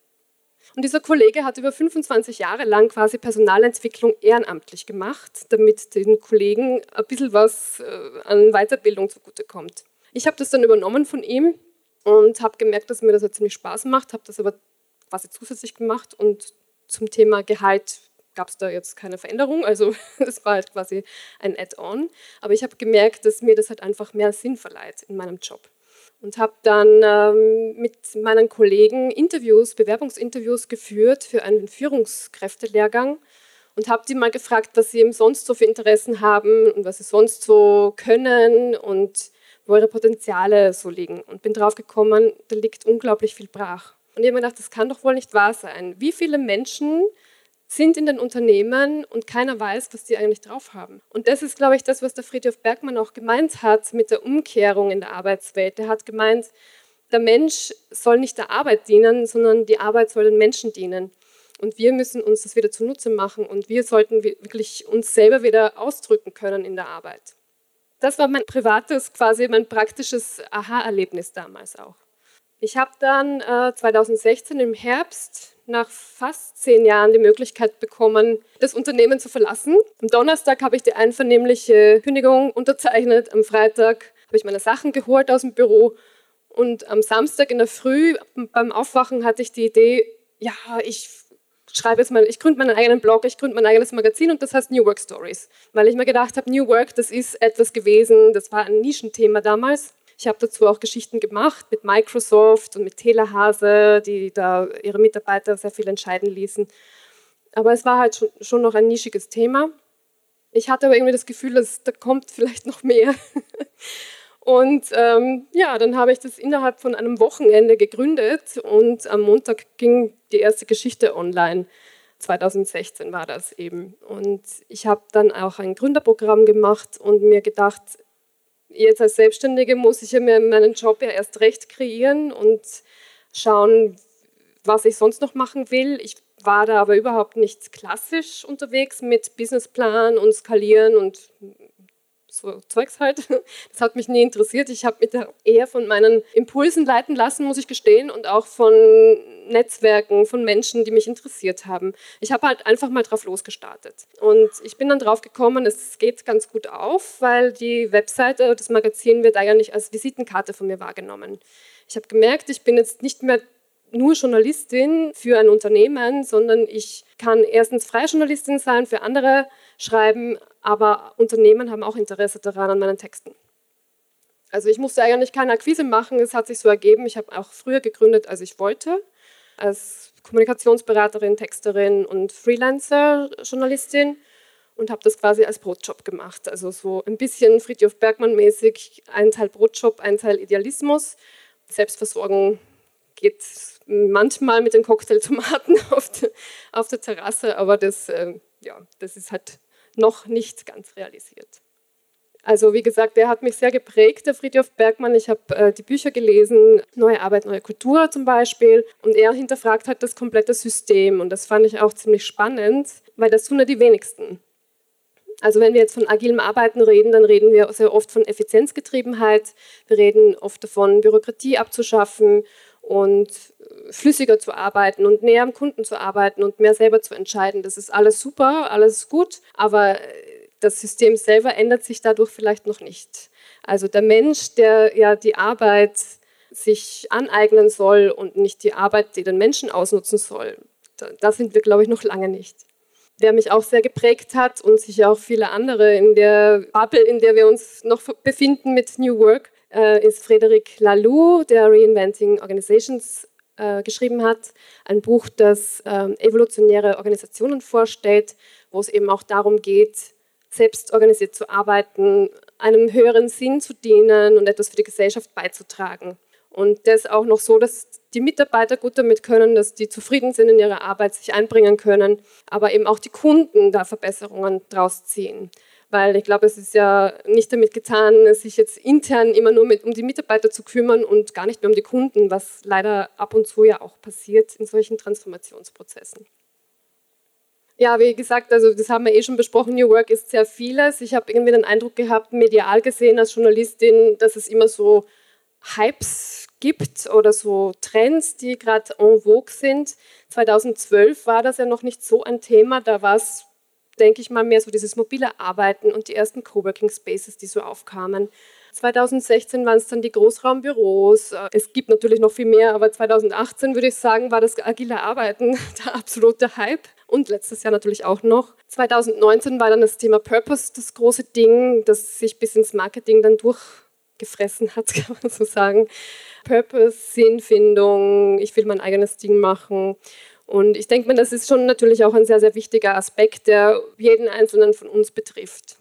Und dieser Kollege hat über 25 Jahre lang quasi Personalentwicklung ehrenamtlich gemacht, damit den Kollegen ein bisschen was äh, an Weiterbildung zugutekommt. Ich habe das dann übernommen von ihm und habe gemerkt, dass mir das halt ziemlich Spaß macht, habe das aber quasi zusätzlich gemacht und zum Thema Gehalt gab es da jetzt keine Veränderung, also das war halt quasi ein Add-on. Aber ich habe gemerkt, dass mir das halt einfach mehr Sinn verleiht in meinem Job und habe dann ähm, mit meinen Kollegen Interviews, Bewerbungsinterviews geführt für einen Führungskräftelehrgang und habe die mal gefragt, was sie eben sonst so für Interessen haben und was sie sonst so können und wo ihre Potenziale so liegen. Und bin drauf gekommen, da liegt unglaublich viel brach. Und ich habe mir gedacht, das kann doch wohl nicht wahr sein. Wie viele Menschen sind in den Unternehmen und keiner weiß, was die eigentlich drauf haben. Und das ist, glaube ich, das, was der Friedhof Bergmann auch gemeint hat mit der Umkehrung in der Arbeitswelt. Er hat gemeint, der Mensch soll nicht der Arbeit dienen, sondern die Arbeit soll den Menschen dienen. Und wir müssen uns das wieder zunutze machen und wir sollten wirklich uns selber wieder ausdrücken können in der Arbeit. Das war mein privates, quasi mein praktisches Aha-Erlebnis damals auch. Ich habe dann äh, 2016 im Herbst nach fast zehn Jahren die Möglichkeit bekommen, das Unternehmen zu verlassen. Am Donnerstag habe ich die einvernehmliche Kündigung unterzeichnet. Am Freitag habe ich meine Sachen geholt aus dem Büro. Und am Samstag in der Früh beim Aufwachen hatte ich die Idee, ja, ich schreibe jetzt mal, ich gründe meinen eigenen Blog, ich gründe mein eigenes Magazin und das heißt New Work Stories. Weil ich mir gedacht habe, New Work, das ist etwas gewesen, das war ein Nischenthema damals. Ich habe dazu auch Geschichten gemacht mit Microsoft und mit Telehase, die da ihre Mitarbeiter sehr viel entscheiden ließen. Aber es war halt schon, schon noch ein nischiges Thema. Ich hatte aber irgendwie das Gefühl, dass da kommt vielleicht noch mehr. Und ähm, ja, dann habe ich das innerhalb von einem Wochenende gegründet und am Montag ging die erste Geschichte online. 2016 war das eben. Und ich habe dann auch ein Gründerprogramm gemacht und mir gedacht, jetzt als Selbstständige muss ich ja meinen Job ja erst recht kreieren und schauen, was ich sonst noch machen will. Ich war da aber überhaupt nicht klassisch unterwegs mit Businessplan und Skalieren und so Zeugs halt. Das hat mich nie interessiert. Ich habe mich eher von meinen Impulsen leiten lassen, muss ich gestehen, und auch von Netzwerken, von Menschen, die mich interessiert haben. Ich habe halt einfach mal drauf losgestartet. Und ich bin dann drauf gekommen, es geht ganz gut auf, weil die Webseite, das Magazin wird eigentlich als Visitenkarte von mir wahrgenommen. Ich habe gemerkt, ich bin jetzt nicht mehr nur Journalistin für ein Unternehmen, sondern ich kann erstens freie Journalistin sein, für andere schreiben, aber Unternehmen haben auch Interesse daran an meinen Texten. Also ich musste eigentlich keine Akquise machen, es hat sich so ergeben. Ich habe auch früher gegründet, als ich wollte, als Kommunikationsberaterin, Texterin und Freelancer-Journalistin und habe das quasi als Brotjob gemacht. Also so ein bisschen Friedhof Bergmann-mäßig, ein Teil Brotjob, ein Teil Idealismus. Selbstversorgung geht manchmal mit den Cocktailtomaten auf, auf der Terrasse, aber das, äh, ja, das ist halt noch nicht ganz realisiert. Also wie gesagt, der hat mich sehr geprägt, der Friedhof Bergmann. Ich habe äh, die Bücher gelesen, Neue Arbeit, Neue Kultur zum Beispiel. Und er hinterfragt halt das komplette System. Und das fand ich auch ziemlich spannend, weil das tun ja die wenigsten. Also wenn wir jetzt von agilem Arbeiten reden, dann reden wir sehr oft von Effizienzgetriebenheit. Wir reden oft davon, Bürokratie abzuschaffen und flüssiger zu arbeiten und näher am Kunden zu arbeiten und mehr selber zu entscheiden. Das ist alles super, alles gut, aber das System selber ändert sich dadurch vielleicht noch nicht. Also der Mensch, der ja die Arbeit sich aneignen soll und nicht die Arbeit, die den Menschen ausnutzen soll, da, sind wir, glaube ich, noch lange nicht. Wer mich auch sehr geprägt hat und sicher auch viele andere in der Bubble, in der wir uns noch befinden mit New Work, äh, ist Frederic Laloux, der Reinventing Organizations äh, geschrieben hat. Ein Buch, das äh, evolutionäre Organisationen vorstellt, wo es eben auch darum geht, selbst organisiert zu arbeiten, einem höheren Sinn zu dienen und etwas für die Gesellschaft beizutragen. Und das auch noch so, dass die Mitarbeiter gut damit können, dass die zufrieden sind in ihrer Arbeit, sich einbringen können, aber eben auch die Kunden da Verbesserungen draus ziehen. Weil ich glaube, es ist ja nicht damit getan, sich jetzt intern immer nur mit, um die Mitarbeiter zu kümmern und gar nicht mehr um die Kunden, was leider ab und zu ja auch passiert in solchen Transformationsprozessen. Ja, wie gesagt, also das haben wir eh schon besprochen, New Work ist sehr vieles. Ich habe irgendwie den Eindruck gehabt, medial gesehen als Journalistin, dass es immer so Hypes gibt oder so Trends, die gerade en vogue sind. 2012 war das ja noch nicht so ein Thema, da war es, denke ich mal, mehr so dieses mobile Arbeiten und die ersten Coworking Spaces, die so aufkamen. 2016 waren es dann die Großraumbüros. Es gibt natürlich noch viel mehr, aber 2018 würde ich sagen, war das agile Arbeiten der absolute Hype und letztes Jahr natürlich auch noch. 2019 war dann das Thema Purpose das große Ding, das sich bis ins Marketing dann durchgefressen hat, kann man so sagen. Purpose, Sinnfindung, ich will mein eigenes Ding machen. Und ich denke mir, das ist schon natürlich auch ein sehr, sehr wichtiger Aspekt, der jeden Einzelnen von uns betrifft.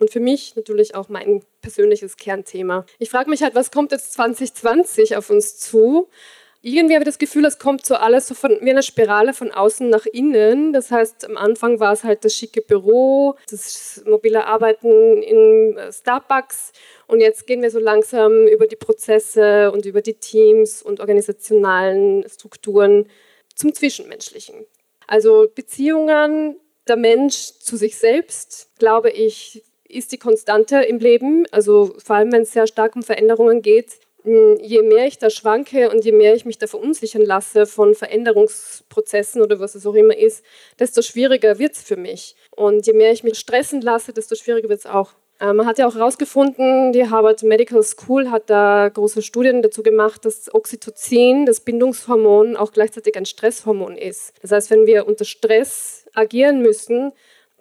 Und für mich natürlich auch mein persönliches Kernthema. Ich frage mich halt, was kommt jetzt 2020 auf uns zu? irgendwie habe ich das Gefühl, es kommt so alles so von, wie eine Spirale von außen nach innen. Das heißt, am Anfang war es halt das schicke Büro, das mobile Arbeiten in äh, Starbucks. Und jetzt gehen wir so langsam über die Prozesse und über die Teams und organisationalen Strukturen zum Zwischenmenschlichen. Also Beziehungen, der Mensch zu sich selbst, glaube ich, ist die Konstante im Leben. Also vor allem, wenn es sehr stark um Veränderungen geht, hm, je mehr ich da schwanke und je mehr ich mich da verunsichern lasse von Veränderungsprozessen oder was es auch immer ist, desto schwieriger wird es für mich. Und je mehr ich mich stressen lasse, desto schwieriger wird es auch. Äh, man hat ja auch herausgefunden, die Harvard Medical School hat da große Studien dazu gemacht, dass Oxytocin, das Bindungshormon, auch gleichzeitig ein Stresshormon ist. Das heißt, wenn wir unter Stress agieren müssen,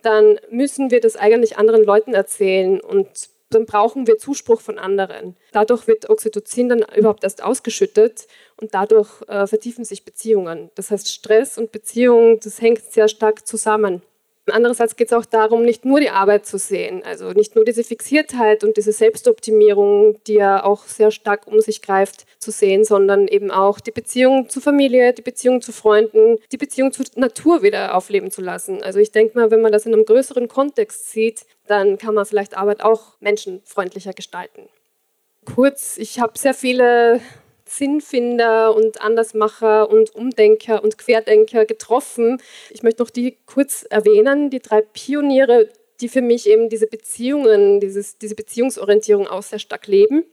dann müssen wir das eigentlich anderen Leuten erzählen und dann brauchen wir Zuspruch von anderen. Dadurch wird Oxytocin dann überhaupt erst ausgeschüttet und dadurch äh, vertiefen sich Beziehungen. Das heißt, Stress und Beziehung, das hängt sehr stark zusammen. Andererseits geht es auch darum, nicht nur die Arbeit zu sehen, also nicht nur diese Fixiertheit und diese Selbstoptimierung, die ja auch sehr stark um sich greift, zu sehen, sondern eben auch die Beziehung zur Familie, die Beziehung zu Freunden, die Beziehung zur Natur wieder aufleben zu lassen. Also ich denke mal, wenn man das in einem größeren Kontext sieht, dann kann man vielleicht Arbeit auch menschenfreundlicher gestalten. Kurz, ich habe sehr viele Sinnfinder und Andersmacher und Umdenker und Querdenker getroffen. Ich möchte noch die kurz erwähnen, die drei Pioniere, die für mich eben diese Beziehungen, dieses, diese Beziehungsorientierung auch sehr stark leben.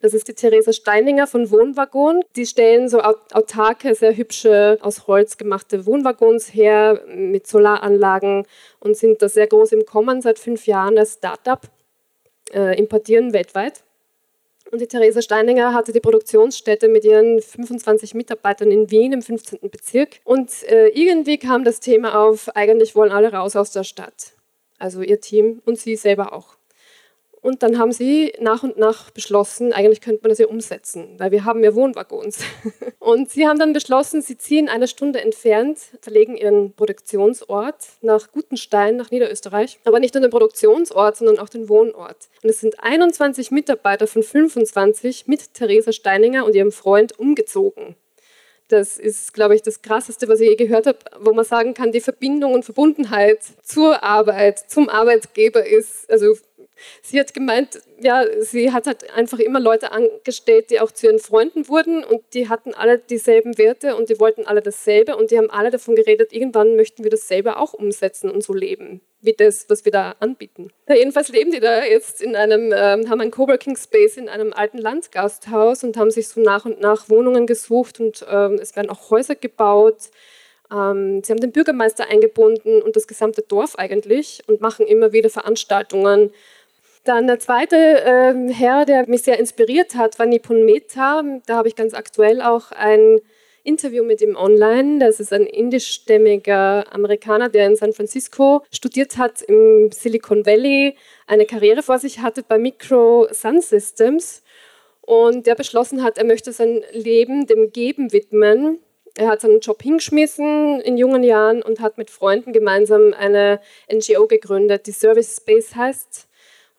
Das ist die Theresa Steininger von Wohnwaggon. Die stellen so autarke, sehr hübsche, aus Holz gemachte Wohnwaggons her mit Solaranlagen und sind da sehr groß im Kommen seit fünf Jahren als Startup, äh, importieren weltweit. Und die Theresa Steininger hatte die Produktionsstätte mit ihren 25 Mitarbeitern in Wien im 15. Bezirk. Und äh, irgendwie kam das Thema auf, eigentlich wollen alle raus aus der Stadt. Also ihr Team und sie selber auch. Und dann haben sie nach und nach beschlossen, eigentlich könnte man das ja umsetzen, weil wir haben ja Wohnwaggons. Und sie haben dann beschlossen, sie ziehen eine Stunde entfernt, verlegen ihren Produktionsort nach Gutenstein, nach Niederösterreich. Aber nicht nur den Produktionsort, sondern auch den Wohnort. Und es sind 21 Mitarbeiter von 25 mit Theresa Steininger und ihrem Freund umgezogen. Das ist, glaube ich, das Krasseste, was ich je gehört habe, wo man sagen kann, die Verbindung und Verbundenheit zur Arbeit, zum Arbeitgeber ist, also Sie hat gemeint, ja, sie hat halt einfach immer Leute angestellt, die auch zu ihren Freunden wurden und die hatten alle dieselben Werte und die wollten alle dasselbe und die haben alle davon geredet, irgendwann möchten wir das selber auch umsetzen und so leben, wie das, was wir da anbieten. Ja, jedenfalls leben die da jetzt in einem, ähm, haben ein Coworking Space in einem alten Landgasthaus und haben sich so nach und nach Wohnungen gesucht und ähm, es werden auch Häuser gebaut. Ähm, sie haben den Bürgermeister eingebunden und das gesamte Dorf eigentlich und machen immer wieder Veranstaltungen dann der zweite äh, Herr, der mich sehr inspiriert hat, war Nipun Mehta. Da habe ich ganz aktuell auch ein Interview mit ihm online. Das ist ein indischstämmiger Amerikaner, der in San Francisco studiert hat, im Silicon Valley, eine Karriere vor sich hatte bei Micro Sun Systems und der beschlossen hat, er möchte sein Leben dem Geben widmen. Er hat seinen Job hingeschmissen in jungen Jahren und hat mit Freunden gemeinsam eine NGO gegründet, die Service Space heißt.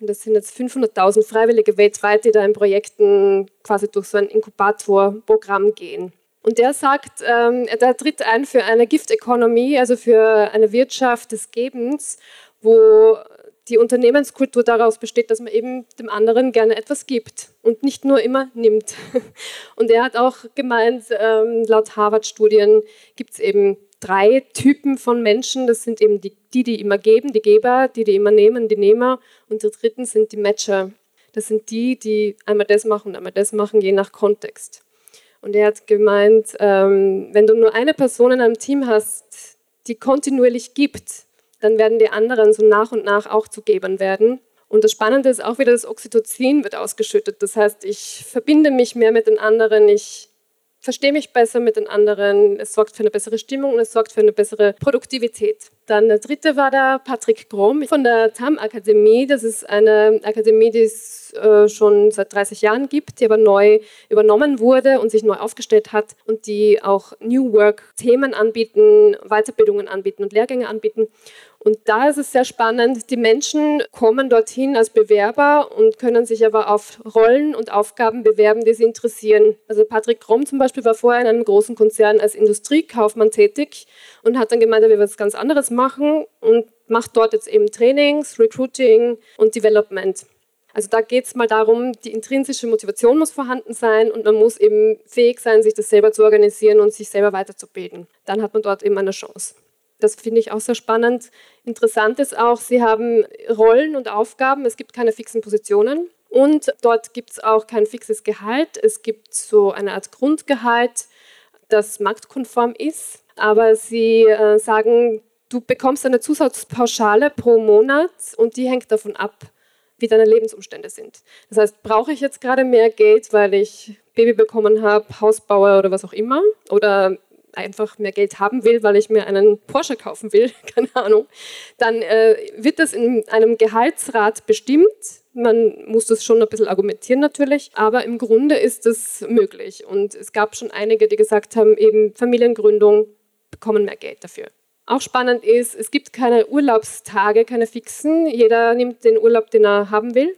Und das sind jetzt 500.000 Freiwillige weltweit, die da in Projekten quasi durch so ein Inkubatorprogramm gehen. Und der sagt, ähm, der tritt ein für eine Gift Economy, also für eine Wirtschaft des Gebens, wo die Unternehmenskultur daraus besteht, dass man eben dem anderen gerne etwas gibt und nicht nur immer nimmt. Und er hat auch gemeint, ähm, laut Harvard-Studien gibt es eben drei Typen von Menschen. Das sind eben die, die, die immer geben, die Geber, die, die immer nehmen, die Nehmer. Und die dritten sind die Matcher. Das sind die, die einmal das machen und einmal das machen, je nach Kontext. Und er hat gemeint, ähm, wenn du nur eine Person in einem Team hast, die kontinuierlich gibt, dann werden die anderen so nach und nach auch zu Gebern werden. Und das Spannende ist auch wieder, das Oxytocin wird ausgeschüttet. Das heißt, ich verbinde mich mehr mit den anderen, ich verstehe mich besser mit den anderen, es sorgt für eine bessere Stimmung und es sorgt für eine bessere Produktivität. Dann der dritte war der Patrick Grom von der TAM Akademie. Das ist eine Akademie, die es äh, schon seit 30 Jahren gibt, die aber neu übernommen wurde und sich neu aufgestellt hat und die auch New Work Themen anbieten, Weiterbildungen anbieten und Lehrgänge anbieten. Und da ist es sehr spannend, die Menschen kommen dorthin als Bewerber und können sich aber auf Rollen und Aufgaben bewerben, die sie interessieren. Also Patrick Kromm zum Beispiel war vorher in einem großen Konzern als Industriekaufmann tätig und hat dann gemeint, er will was ganz anderes machen und macht dort jetzt eben Trainings, Recruiting und Development. Also da geht es mal darum, die intrinsische Motivation muss vorhanden sein und man muss eben fähig sein, sich das selber zu organisieren und sich selber weiterzubilden. Dann hat man dort eben eine Chance. Das finde ich auch sehr spannend. Interessant ist auch, sie haben Rollen und Aufgaben. Es gibt keine fixen Positionen. Und dort gibt es auch kein fixes Gehalt. Es gibt so eine Art Grundgehalt, das marktkonform ist. Aber sie äh, sagen, du bekommst eine Zusatzpauschale pro Monat und die hängt davon ab, wie deine Lebensumstände sind. Das heißt, brauche ich jetzt gerade mehr Geld, weil ich Baby bekommen habe, Haus baue oder was auch immer? Oder einfach mehr Geld haben will, weil ich mir einen Porsche kaufen will, keine Ahnung, dann äh, wird das in einem Gehaltsrat bestimmt. Man muss das schon ein bisschen argumentieren natürlich, aber im Grunde ist es möglich. Und es gab schon einige, die gesagt haben, eben Familiengründung bekommen mehr Geld dafür. Auch spannend ist, es gibt keine Urlaubstage, keine fixen. Jeder nimmt den Urlaub, den er haben will.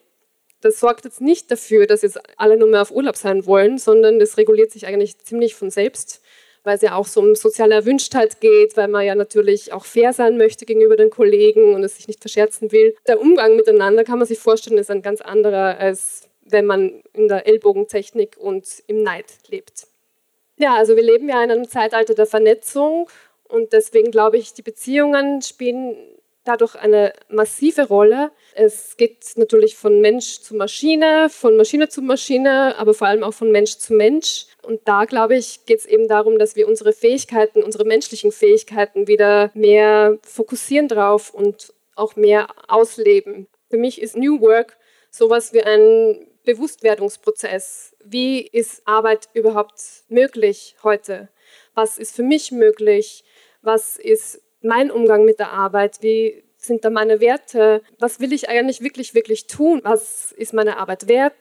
Das sorgt jetzt nicht dafür, dass jetzt alle nur mehr auf Urlaub sein wollen, sondern das reguliert sich eigentlich ziemlich von selbst weil es ja auch so um soziale Erwünschtheit geht, weil man ja natürlich auch fair sein möchte gegenüber den Kollegen und es sich nicht verscherzen will. Der Umgang miteinander kann man sich vorstellen, ist ein ganz anderer, als wenn man in der Ellbogentechnik und im Neid lebt. Ja, also wir leben ja in einem Zeitalter der Vernetzung und deswegen glaube ich, die Beziehungen spielen dadurch eine massive Rolle. Es geht natürlich von Mensch zu Maschine, von Maschine zu Maschine, aber vor allem auch von Mensch zu Mensch. Und da, glaube ich, geht es eben darum, dass wir unsere Fähigkeiten, unsere menschlichen Fähigkeiten wieder mehr fokussieren drauf und auch mehr ausleben. Für mich ist New Work sowas wie ein Bewusstwerdungsprozess. Wie ist Arbeit überhaupt möglich heute? Was ist für mich möglich? Was ist mein Umgang mit der Arbeit? Wie sind da meine Werte? Was will ich eigentlich wirklich, wirklich tun? Was ist meine Arbeit wert?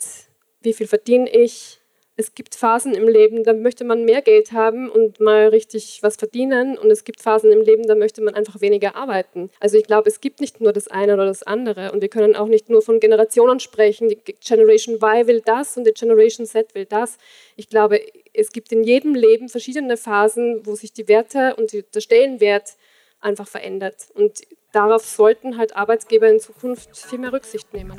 Wie viel verdiene ich? Es gibt Phasen im Leben, da möchte man mehr Geld haben und mal richtig was verdienen. Und es gibt Phasen im Leben, da möchte man einfach weniger arbeiten. Also ich glaube, es gibt nicht nur das eine oder das andere. Und wir können auch nicht nur von Generationen sprechen. Die Generation Y will das und die Generation Z will das. Ich glaube, es gibt in jedem Leben verschiedene Phasen, wo sich die Werte und der Stellenwert einfach verändert. Und darauf sollten halt Arbeitgeber in Zukunft viel mehr Rücksicht nehmen.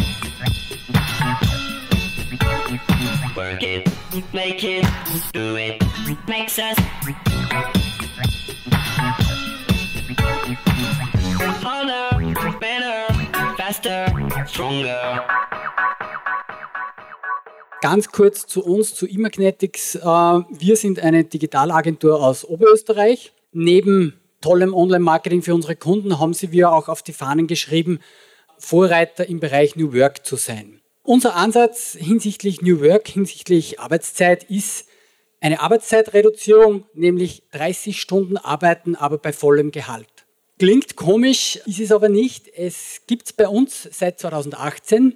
Work it, make it, do it, makes us harder, better, faster, stronger. Ganz kurz zu uns, zu Imagnetics. Äh, wir sind eine Digitalagentur aus Oberösterreich. Neben tollem Online-Marketing für unsere Kunden haben sie wir auch auf die Fahnen geschrieben, Vorreiter im Bereich New Work zu sein. Unser Ansatz hinsichtlich New Work, hinsichtlich Arbeitszeit ist eine Arbeitszeitreduzierung, nämlich 30 Stunden arbeiten, aber bei vollem Gehalt. Klingt komisch, ist es aber nicht. Es gibt es bei uns seit 2018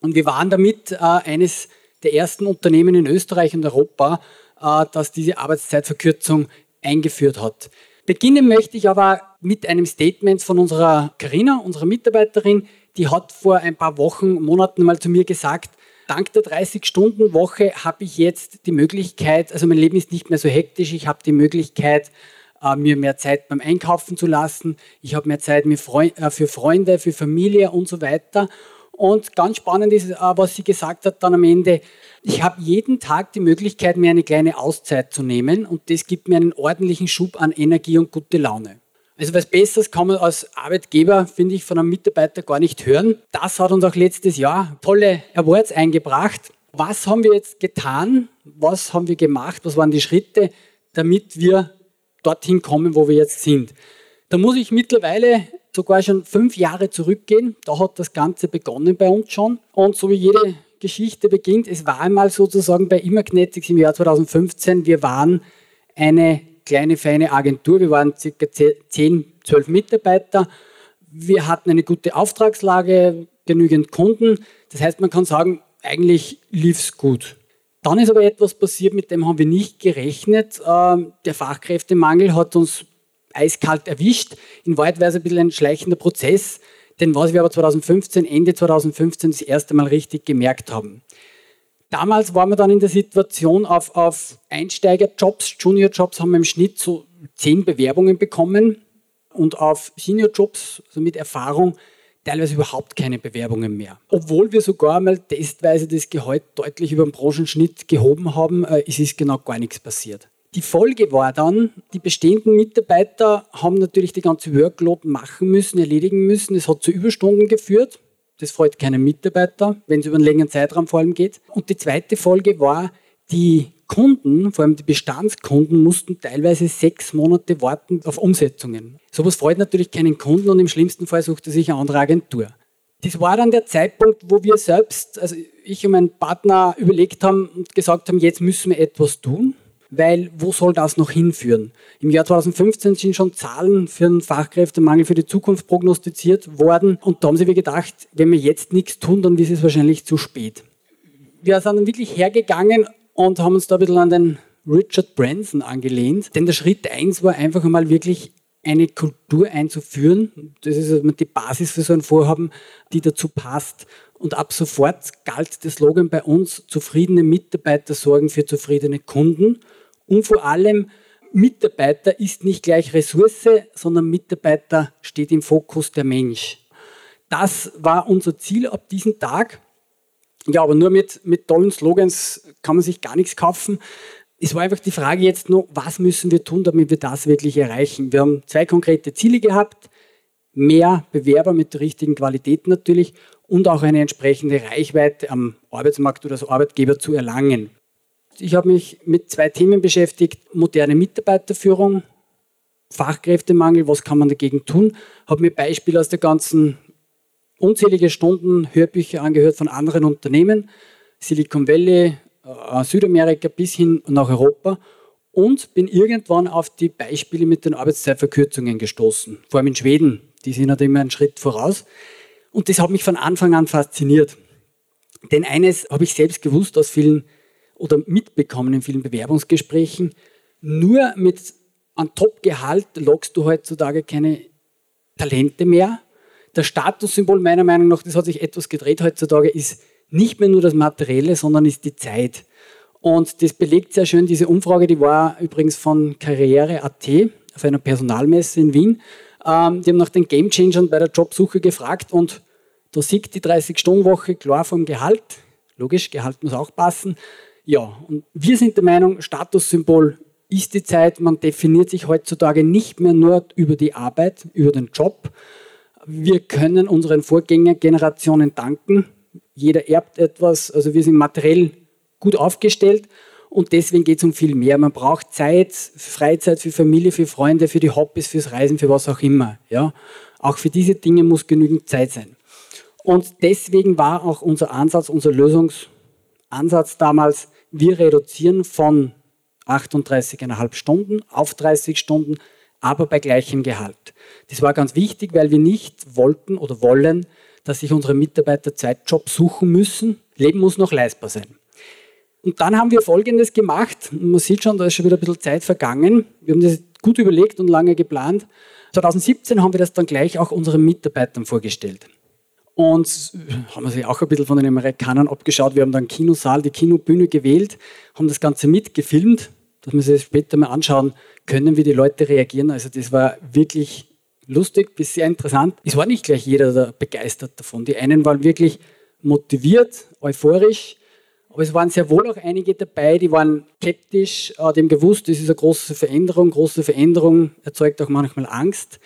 und wir waren damit äh, eines der ersten Unternehmen in Österreich und Europa, äh, das diese Arbeitszeitverkürzung eingeführt hat. Beginnen möchte ich aber mit einem Statement von unserer Karina, unserer Mitarbeiterin, die hat vor ein paar Wochen, Monaten mal zu mir gesagt, dank der 30-Stunden-Woche habe ich jetzt die Möglichkeit, also mein Leben ist nicht mehr so hektisch, ich habe die Möglichkeit, äh, mir mehr Zeit beim Einkaufen zu lassen, ich habe mehr Zeit äh, für Freunde, für Familie und so weiter. Und ganz spannend ist, äh, was sie gesagt hat dann am Ende, ich habe jeden Tag die Möglichkeit, mir eine kleine Auszeit zu nehmen und das gibt mir einen ordentlichen Schub an Energie und gute Laune. Also was Besseres kann man als Arbeitgeber, finde ich, von einem Mitarbeiter gar nicht hören. Das hat uns auch letztes Jahr tolle Awards eingebracht. Was haben wir jetzt getan? Was haben wir gemacht? Was waren die Schritte, damit wir dorthin kommen, wo wir jetzt sind? Da muss ich mittlerweile sogar schon fünf Jahre zurückgehen. Da hat das Ganze begonnen bei uns schon. Und so wie jede Geschichte beginnt, es war einmal sozusagen bei Immagnetics im Jahr 2015, wir waren eine kleine, feine Agentur. Wir waren circa 10, 12 Mitarbeiter. Wir hatten eine gute Auftragslage, genügend Kunden. Das heißt, man kann sagen, eigentlich lief es gut. Dann ist aber etwas passiert, mit dem haben wir nicht gerechnet. Ähm, der Fachkräftemangel hat uns eiskalt erwischt. In Wahrheit war es ein bisschen ein schleichender Prozess, denn was wir aber 2015, Ende 2015 das erste Mal richtig gemerkt haben. Damals waren wir dann in der Situation, auf, auf Einsteigerjobs, Juniorjobs haben wir im Schnitt so zehn Bewerbungen bekommen und auf Seniorjobs, also mit Erfahrung, teilweise überhaupt keine Bewerbungen mehr. Obwohl wir sogar mal testweise das Gehalt deutlich über den Branchenschnitt gehoben haben, äh, ist es genau gar nichts passiert. Die Folge war dann, die bestehenden Mitarbeiter haben natürlich die ganze Workload machen müssen, erledigen müssen. Es hat zu Überstunden geführt. Das freut keinen Mitarbeiter, wenn es über einen längeren Zeitraum vor allem geht. Und die zweite Folge war, die Kunden, vor allem die Bestandskunden, mussten teilweise sechs Monate warten auf Umsetzungen. Sowas freut natürlich keinen Kunden und im schlimmsten Fall sucht er sich eine andere Agentur. Das war dann der Zeitpunkt, wo wir selbst, also ich und mein Partner überlegt haben und gesagt haben, jetzt müssen wir etwas tun weil wo soll das noch hinführen? Im Jahr 2015 sind schon Zahlen für den Fachkräftemangel für die Zukunft prognostiziert worden und da haben sie mir gedacht, wenn wir jetzt nichts tun, dann ist es wahrscheinlich zu spät. Wir sind dann wirklich hergegangen und haben uns da ein bisschen an den Richard Branson angelehnt, denn der Schritt eins war einfach einmal wirklich eine Kultur einzuführen. Das ist die Basis für so ein Vorhaben, die dazu passt. Und ab sofort galt der Slogan bei uns, zufriedene Mitarbeiter sorgen für zufriedene Kunden. Und vor allem, Mitarbeiter ist nicht gleich Ressource, sondern Mitarbeiter steht im Fokus der Mensch. Das war unser Ziel ab diesem Tag. Ja, aber nur mit, mit tollen Slogans kann man sich gar nichts kaufen. Es war einfach die Frage jetzt nur, was müssen wir tun, damit wir das wirklich erreichen? Wir haben zwei konkrete Ziele gehabt. Mehr Bewerber mit der richtigen Qualität natürlich und auch eine entsprechende Reichweite am Arbeitsmarkt oder als Arbeitgeber zu erlangen. Ich habe mich mit zwei Themen beschäftigt, moderne Mitarbeiterführung, Fachkräftemangel, was kann man dagegen tun, habe mir Beispiele aus der ganzen unzählige Stunden Hörbücher angehört von anderen Unternehmen, Silicon Valley, äh, Südamerika bis hin nach Europa und bin irgendwann auf die Beispiele mit den Arbeitszeitverkürzungen gestoßen. Vor allem in Schweden, die sind halt immer einen Schritt voraus. Und das hat mich von Anfang an fasziniert. Denn eines habe ich selbst gewusst aus vielen oder mitbekommen in vielen Bewerbungsgesprächen, nur mit einem Top-Gehalt lockst du heutzutage keine Talente mehr. Das Statussymbol meiner Meinung nach, das hat sich etwas gedreht heutzutage, ist nicht mehr nur das Materielle, sondern ist die Zeit. Und das belegt sehr schön diese Umfrage, die war übrigens von Karriere.at auf einer Personalmesse in Wien. Ähm, die haben nach den Gamechangern bei der Jobsuche gefragt und da sieht die 30-Stunden-Woche klar vom Gehalt. Logisch, Gehalt muss auch passen. Ja, und wir sind der Meinung, Statussymbol ist die Zeit. Man definiert sich heutzutage nicht mehr nur über die Arbeit, über den Job. Wir können unseren Vorgängergenerationen danken. Jeder erbt etwas, also wir sind materiell gut aufgestellt und deswegen geht es um viel mehr. Man braucht Zeit, Freizeit für Familie, für Freunde, für die Hobbys, fürs Reisen, für was auch immer. Ja? Auch für diese Dinge muss genügend Zeit sein. Und deswegen war auch unser Ansatz, unser Lösungsansatz damals, wir reduzieren von 38,5 Stunden auf 30 Stunden, aber bei gleichem Gehalt. Das war ganz wichtig, weil wir nicht wollten oder wollen, dass sich unsere Mitarbeiter Zeitjob suchen müssen. Leben muss noch leistbar sein. Und dann haben wir Folgendes gemacht. Man sieht schon, da ist schon wieder ein bisschen Zeit vergangen. Wir haben das gut überlegt und lange geplant. 2017 haben wir das dann gleich auch unseren Mitarbeitern vorgestellt. Und haben sich auch ein bisschen von den Amerikanern abgeschaut. Wir haben dann Kinosaal, die Kinobühne gewählt, haben das Ganze mitgefilmt, dass wir sich später mal anschauen können, wie die Leute reagieren. Also das war wirklich lustig bis sehr interessant. Es war nicht gleich jeder begeistert davon. Die einen waren wirklich motiviert, euphorisch, aber es waren sehr wohl auch einige dabei, die waren skeptisch, äh, haben gewusst, das ist eine große Veränderung. Große Veränderung erzeugt auch manchmal Angst.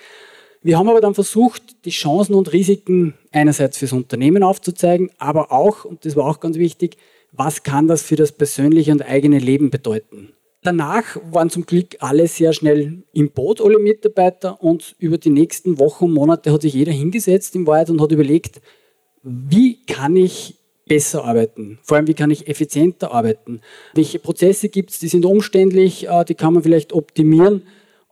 Wir haben aber dann versucht, die Chancen und Risiken einerseits fürs Unternehmen aufzuzeigen, aber auch, und das war auch ganz wichtig, was kann das für das persönliche und eigene Leben bedeuten. Danach waren zum Glück alle sehr schnell im Boot, alle Mitarbeiter, und über die nächsten Wochen und Monate hat sich jeder hingesetzt im Wald und hat überlegt, wie kann ich besser arbeiten? Vor allem, wie kann ich effizienter arbeiten? Welche Prozesse gibt es, die sind umständlich, äh, die kann man vielleicht optimieren?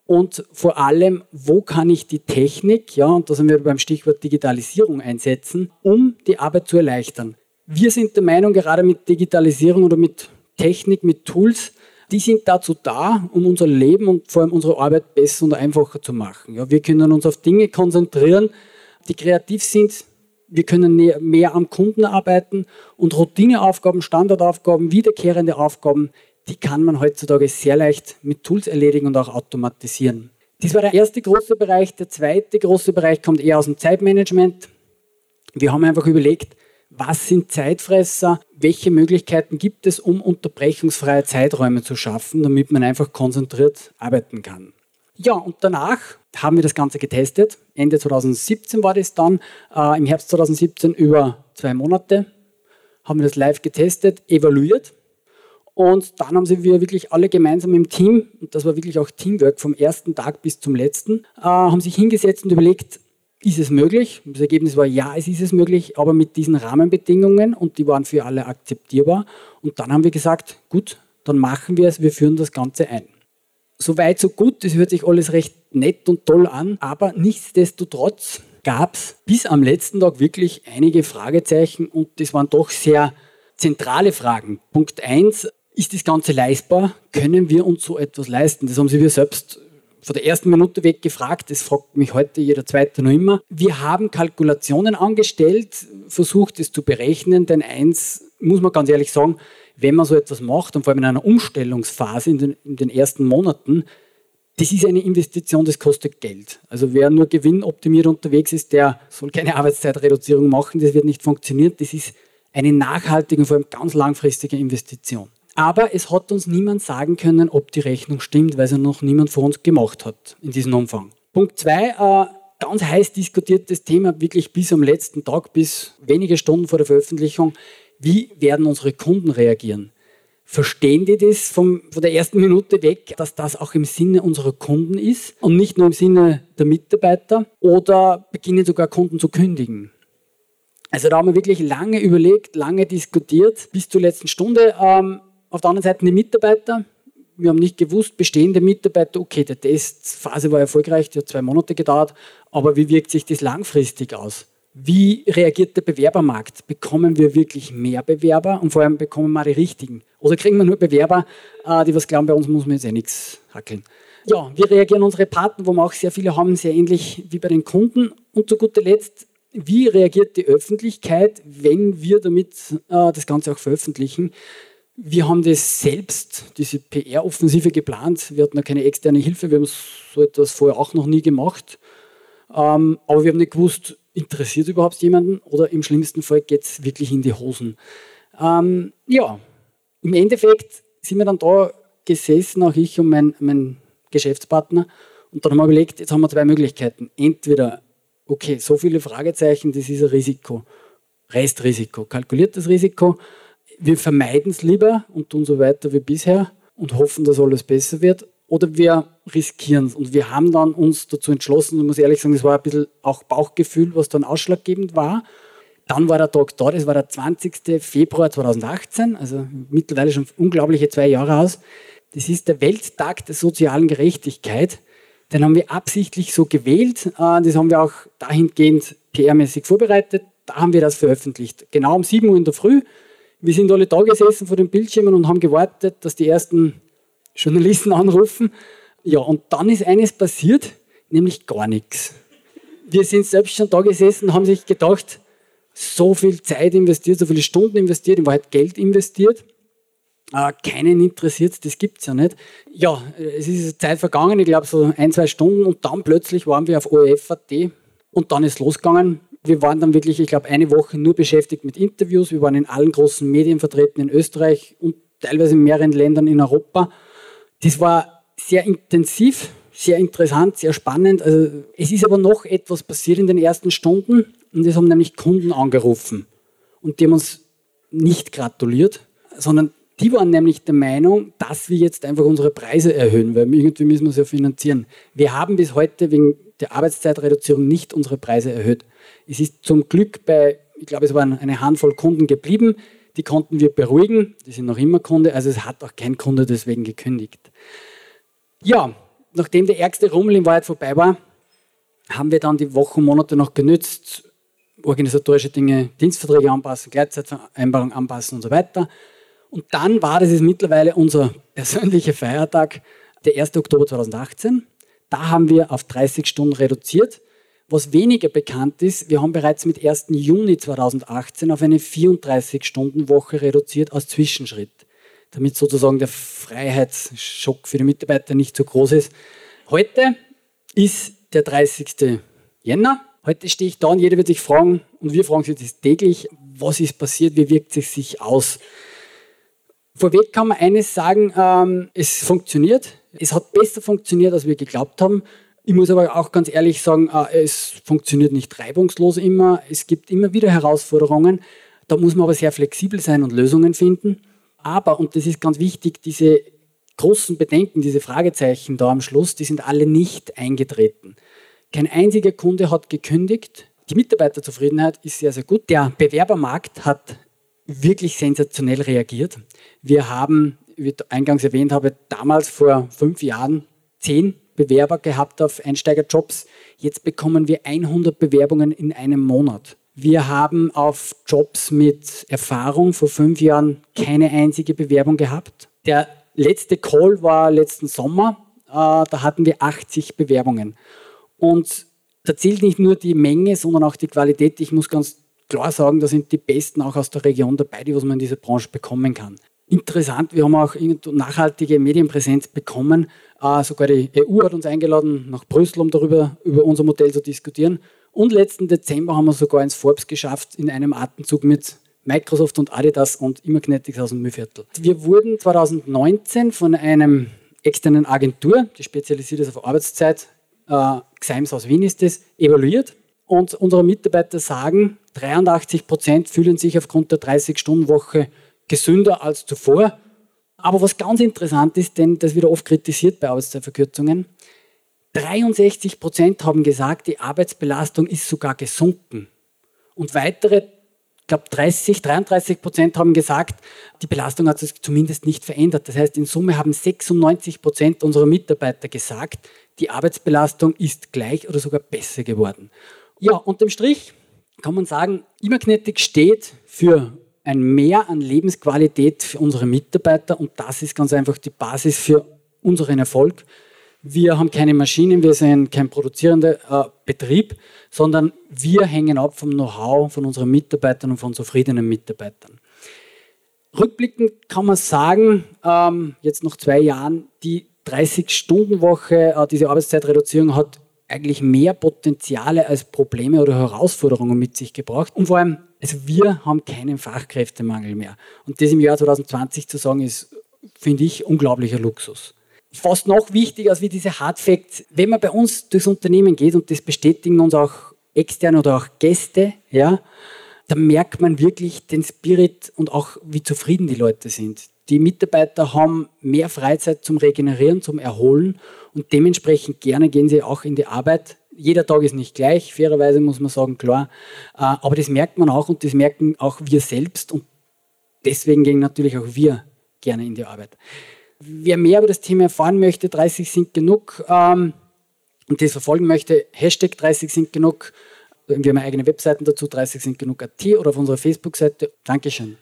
Und vor allem, wo kann ich die Technik, ja, und da sind wir beim Stichwort Digitalisierung einsetzen, um die Arbeit zu erleichtern. Wir sind der Meinung, gerade mit Digitalisierung oder mit Technik, mit Tools, die sind dazu da, um unser Leben und vor allem unsere Arbeit besser und einfacher zu machen. Ja, wir können uns auf Dinge konzentrieren, die kreativ sind. Wir können mehr am Kunden arbeiten und Routineaufgaben, Standardaufgaben, wiederkehrende Aufgaben, die kann man heutzutage sehr leicht mit Tools erledigen und auch automatisieren. Das war der erste große Bereich. Der zweite große Bereich kommt eher aus dem Zeitmanagement. Wir haben einfach überlegt, was sind Zeitfresser, welche Möglichkeiten gibt es, um unterbrechungsfreie Zeiträume zu schaffen, damit man einfach konzentriert arbeiten kann. Ja, und danach haben wir das Ganze getestet. Ende 2017 war das dann. Äh, Im Herbst 2017 über zwei Monate haben wir das live getestet, evaluiert und dann haben sie wir wirklich alle gemeinsam im Team, und das war wirklich auch Teamwork vom ersten Tag bis zum letzten, äh, haben sich hingesetzt und überlegt, ist es möglich? Das Ergebnis war, ja, es ist es möglich, aber mit diesen Rahmenbedingungen und die waren für alle akzeptierbar. Und dann haben wir gesagt, gut, dann machen wir es, wir führen das Ganze ein. Soweit, so gut, das hört sich alles recht nett und toll an, aber nichtsdestotrotz gab es bis am letzten Tag wirklich einige Fragezeichen und das waren doch sehr zentrale Fragen. Punkt 1, ist das Ganze leistbar? Können wir uns so etwas leisten? Das haben Sie wir selbst von der ersten Minute weg gefragt. Das fragt mich heute jeder Zweite noch immer. Wir haben Kalkulationen angestellt, versucht es zu berechnen, denn eins muss man ganz ehrlich sagen, wenn man so etwas macht und vor allem in einer Umstellungsphase in den, in den ersten Monaten, das ist eine Investition, das kostet Geld. Also wer nur gewinnoptimiert unterwegs ist, der soll keine Arbeitszeitreduzierung machen, das wird nicht funktionieren. Das ist eine nachhaltige und vor allem ganz langfristige Investition. Aber es hat uns niemand sagen können, ob die Rechnung stimmt, weil sie noch niemand vor uns gemacht hat in diesem Umfang. Punkt zwei, äh, ganz heiß diskutiertes Thema, wirklich bis am letzten Tag, bis wenige Stunden vor der Veröffentlichung. Wie werden unsere Kunden reagieren? Verstehen die das vom, von der ersten Minute weg, dass das auch im Sinne unserer Kunden ist und nicht nur im Sinne der Mitarbeiter? Oder beginnen sogar Kunden zu kündigen? Also da haben wir wirklich lange überlegt, lange diskutiert, bis zur letzten Stunde. Ähm, auf der anderen Seite die Mitarbeiter. wir haben nicht gewusst, bestehende Mitarbeiter, okay, der Testphase war erfolgreich, die hat zwei Monate gedauert, aber wie wirkt sich das langfristig aus? Wie reagiert der Bewerbermarkt? Bekommen wir wirklich mehr Bewerber und vor allem bekommen wir die richtigen? Oder kriegen wir nur Bewerber, äh, die was glauben, bei uns muss man jetzt eh nichts hackeln? Ja, wie reagieren unsere Partner, wo wir auch sehr viele haben, sehr ähnlich wie bei den Kunden. Und zu guter Letzt, wie reagiert die Öffentlichkeit, wenn wir damit äh, das Ganze auch veröffentlichen? Wir haben das selbst, diese PR-Offensive geplant. Wir hatten da keine externe Hilfe, wir haben so etwas vorher auch noch nie gemacht. Ähm, aber wir haben nicht gewusst, interessiert überhaupt jemanden oder im schlimmsten Fall geht es wirklich in die Hosen. Ähm, ja, im Endeffekt sind wir dann da gesessen, auch ich und mein, mein Geschäftspartner, und dann haben wir überlegt, jetzt haben wir zwei Möglichkeiten. Entweder, okay, so viele Fragezeichen, das ist ein Risiko. Restrisiko, kalkuliertes Risiko wir vermeiden es lieber und tun so weiter wie bisher und hoffen, dass alles besser wird. Oder wir riskieren es. Und wir haben dann uns dazu entschlossen, und muss ehrlich sagen, das war ein bisschen auch Bauchgefühl, was dann ausschlaggebend war. Dann war der Tag da, das war der 20. Februar 2018, also mittlerweile schon unglaubliche zwei Jahre aus. Das ist der Welttag der sozialen Gerechtigkeit. Den haben wir absichtlich so gewählt. Äh, das haben wir auch dahingehend PR-mäßig vorbereitet. Da haben wir das veröffentlicht. Genau um 7 Uhr in der Früh wir sind alle da gesessen vor den Bildschirmen und haben gewartet, dass die ersten Journalisten anrufen. Ja, und dann ist eines passiert, nämlich gar nichts. Wir sind selbst schon da gesessen, haben sich gedacht, so viel Zeit investiert, so viele Stunden investiert, in Wahrheit Geld investiert. Äh, keinen interessiert das gibt es ja nicht. Ja, es ist Zeit vergangen, ich glaube so ein, zwei Stunden und dann plötzlich waren wir auf ORF.at und dann ist losgegangen wir waren dann wirklich, ich glaube, eine Woche nur beschäftigt mit Interviews. Wir waren in allen großen Medien vertreten in Österreich und teilweise in mehreren Ländern in Europa. Das war sehr intensiv, sehr interessant, sehr spannend. Also, es ist aber noch etwas passiert in den ersten Stunden und es haben nämlich Kunden angerufen und die haben uns nicht gratuliert, sondern die waren nämlich der Meinung, dass wir jetzt einfach unsere Preise erhöhen, weil irgendwie müssen wir es ja finanzieren. Wir haben bis heute wegen der Arbeitszeitreduzierung nicht unsere Preise erhöht. Es ist zum Glück bei, ich glaube, es waren eine Handvoll Kunden geblieben, die konnten wir beruhigen, die sind noch immer Kunde, also es hat auch kein Kunde deswegen gekündigt. Ja, nachdem der ärgste Rummel in Wahrheit vorbei war, haben wir dann die Wochen, Monate noch genützt, organisatorische Dinge, Dienstverträge anpassen, Gleitzeitvereinbarung anpassen und so weiter. Und dann war, das ist mittlerweile unser persönlicher Feiertag, der 1. Oktober 2018. Da haben wir auf 30 Stunden reduziert. Was weniger bekannt ist, wir haben bereits mit 1. Juni 2018 auf eine 34-Stunden-Woche reduziert als Zwischenschritt, damit sozusagen der Freiheitsschock für die Mitarbeiter nicht so groß ist. Heute ist der 30. Jänner. Heute stehe ich da und jeder wird sich fragen, und wir fragen sich das täglich, was ist passiert, wie wirkt es sich aus? Vorweg kann man eines sagen, ähm, es funktioniert. Es hat besser funktioniert, als wir geglaubt haben. Ich muss aber auch ganz ehrlich sagen, äh, es funktioniert nicht reibungslos immer. Es gibt immer wieder Herausforderungen. Da muss man aber sehr flexibel sein und Lösungen finden. Aber, und das ist ganz wichtig, diese großen Bedenken, diese Fragezeichen da am Schluss, die sind alle nicht eingetreten. Kein einziger Kunde hat gekündigt. Die Mitarbeiterzufriedenheit ist sehr, sehr gut. Der Bewerbermarkt hat wirklich sensationell reagiert. Wir haben, wie ich eingangs erwähnt habe, damals vor fünf Jahren zehn Bewerber gehabt auf Einsteigerjobs. Jetzt bekommen wir 100 Bewerbungen in einem Monat. Wir haben auf Jobs mit Erfahrung vor fünf Jahren keine einzige Bewerbung gehabt. Der letzte Call war letzten Sommer. Äh, da hatten wir 80 Bewerbungen. Und da zählt nicht nur die Menge, sondern auch die Qualität. Ich muss ganz klar sagen, da sind die Besten auch aus der Region dabei, die was man in dieser Branche bekommen kann. Interessant, wir haben auch nachhaltige Medienpräsenz bekommen. Äh, sogar die EU hat uns eingeladen nach Brüssel, um darüber über unser Modell zu diskutieren. Und letzten Dezember haben wir sogar ins Forbes geschafft in einem Atemzug mit Microsoft und Adidas und Immagnetics aus dem Mühlviertel. Wir wurden 2019 von einem externen Agentur, die spezialisiert ist auf Arbeitszeit, äh, Xeims aus Wien ist das, evaluiert. Und unsere Mitarbeiter sagen, 83 Prozent fühlen sich aufgrund der 30-Stunden-Woche gesünder als zuvor. Aber was ganz interessant ist, denn das wird oft kritisiert bei Arbeitszeitverkürzungen, 63 Prozent haben gesagt, die Arbeitsbelastung ist sogar gesunken. Und weitere ich glaube 30, 33 Prozent haben gesagt, die Belastung hat sich zumindest nicht verändert. Das heißt, in Summe haben 96 Prozent unserer Mitarbeiter gesagt, die Arbeitsbelastung ist gleich oder sogar besser geworden. Ja, unterm Strich kann man sagen, Imagnetic steht für ein Mehr an Lebensqualität für unsere Mitarbeiter und das ist ganz einfach die Basis für unseren Erfolg. Wir haben keine Maschinen, wir sind kein produzierender äh, Betrieb, sondern wir hängen ab vom Know-how von unseren Mitarbeitern und von zufriedenen Mitarbeitern. Rückblickend kann man sagen, ähm, jetzt nach zwei Jahren, die 30-Stunden-Woche, äh, diese Arbeitszeitreduzierung hat eigentlich mehr Potenziale als Probleme oder Herausforderungen mit sich gebracht. Und vor allem, also wir haben keinen Fachkräftemangel mehr. Und das im Jahr 2020 zu sagen, ist, finde ich, unglaublicher Luxus fast noch wichtiger als wie diese Hard Facts. Wenn man bei uns durchs Unternehmen geht, und das bestätigen uns auch externe oder auch Gäste, ja, dann merkt man wirklich den Spirit und auch wie zufrieden die Leute sind. Die Mitarbeiter haben mehr Freizeit zum Regenerieren, zum Erholen und dementsprechend gerne gehen sie auch in die Arbeit. Jeder Tag ist nicht gleich, fairerweise muss man sagen, klar. Äh, aber das merkt man auch und das merken auch wir selbst und deswegen gehen natürlich auch wir gerne in die Arbeit. Wer mehr über das Thema erfahren möchte, 30 sind genug ähm, und das verfolgen möchte, Hashtag 30 sind genug. Wir haben eigene Webseiten dazu, 30 sind genug AT oder auf unserer Facebook-Seite. Dankeschön.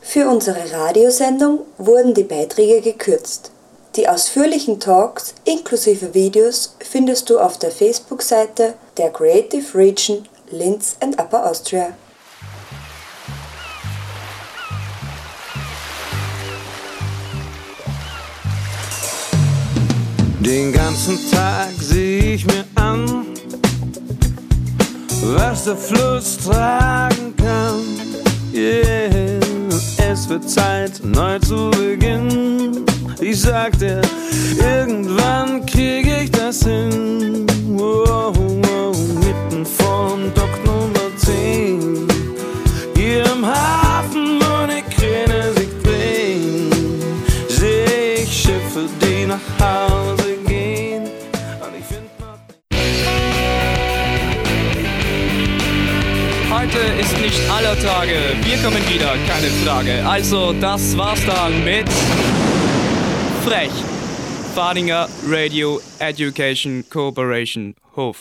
Für unsere Radiosendung wurden die Beiträge gekürzt. Die ausführlichen Talks inklusive Videos findest du auf der Facebook-Seite der Creative Region Linz and Upper Austria. Den ganzen Tag sehe ich mir an, was der Fluss tragen kann. Yeah, es wird Zeit, neu zu beginnen. Ich sagte, irgendwann krieg ich das hin. Wow, wow, mitten von Dock Nummer Tage. Wir kommen wieder, keine Frage. Also, das war's dann mit Frech. Fadinger Radio Education Cooperation Hof.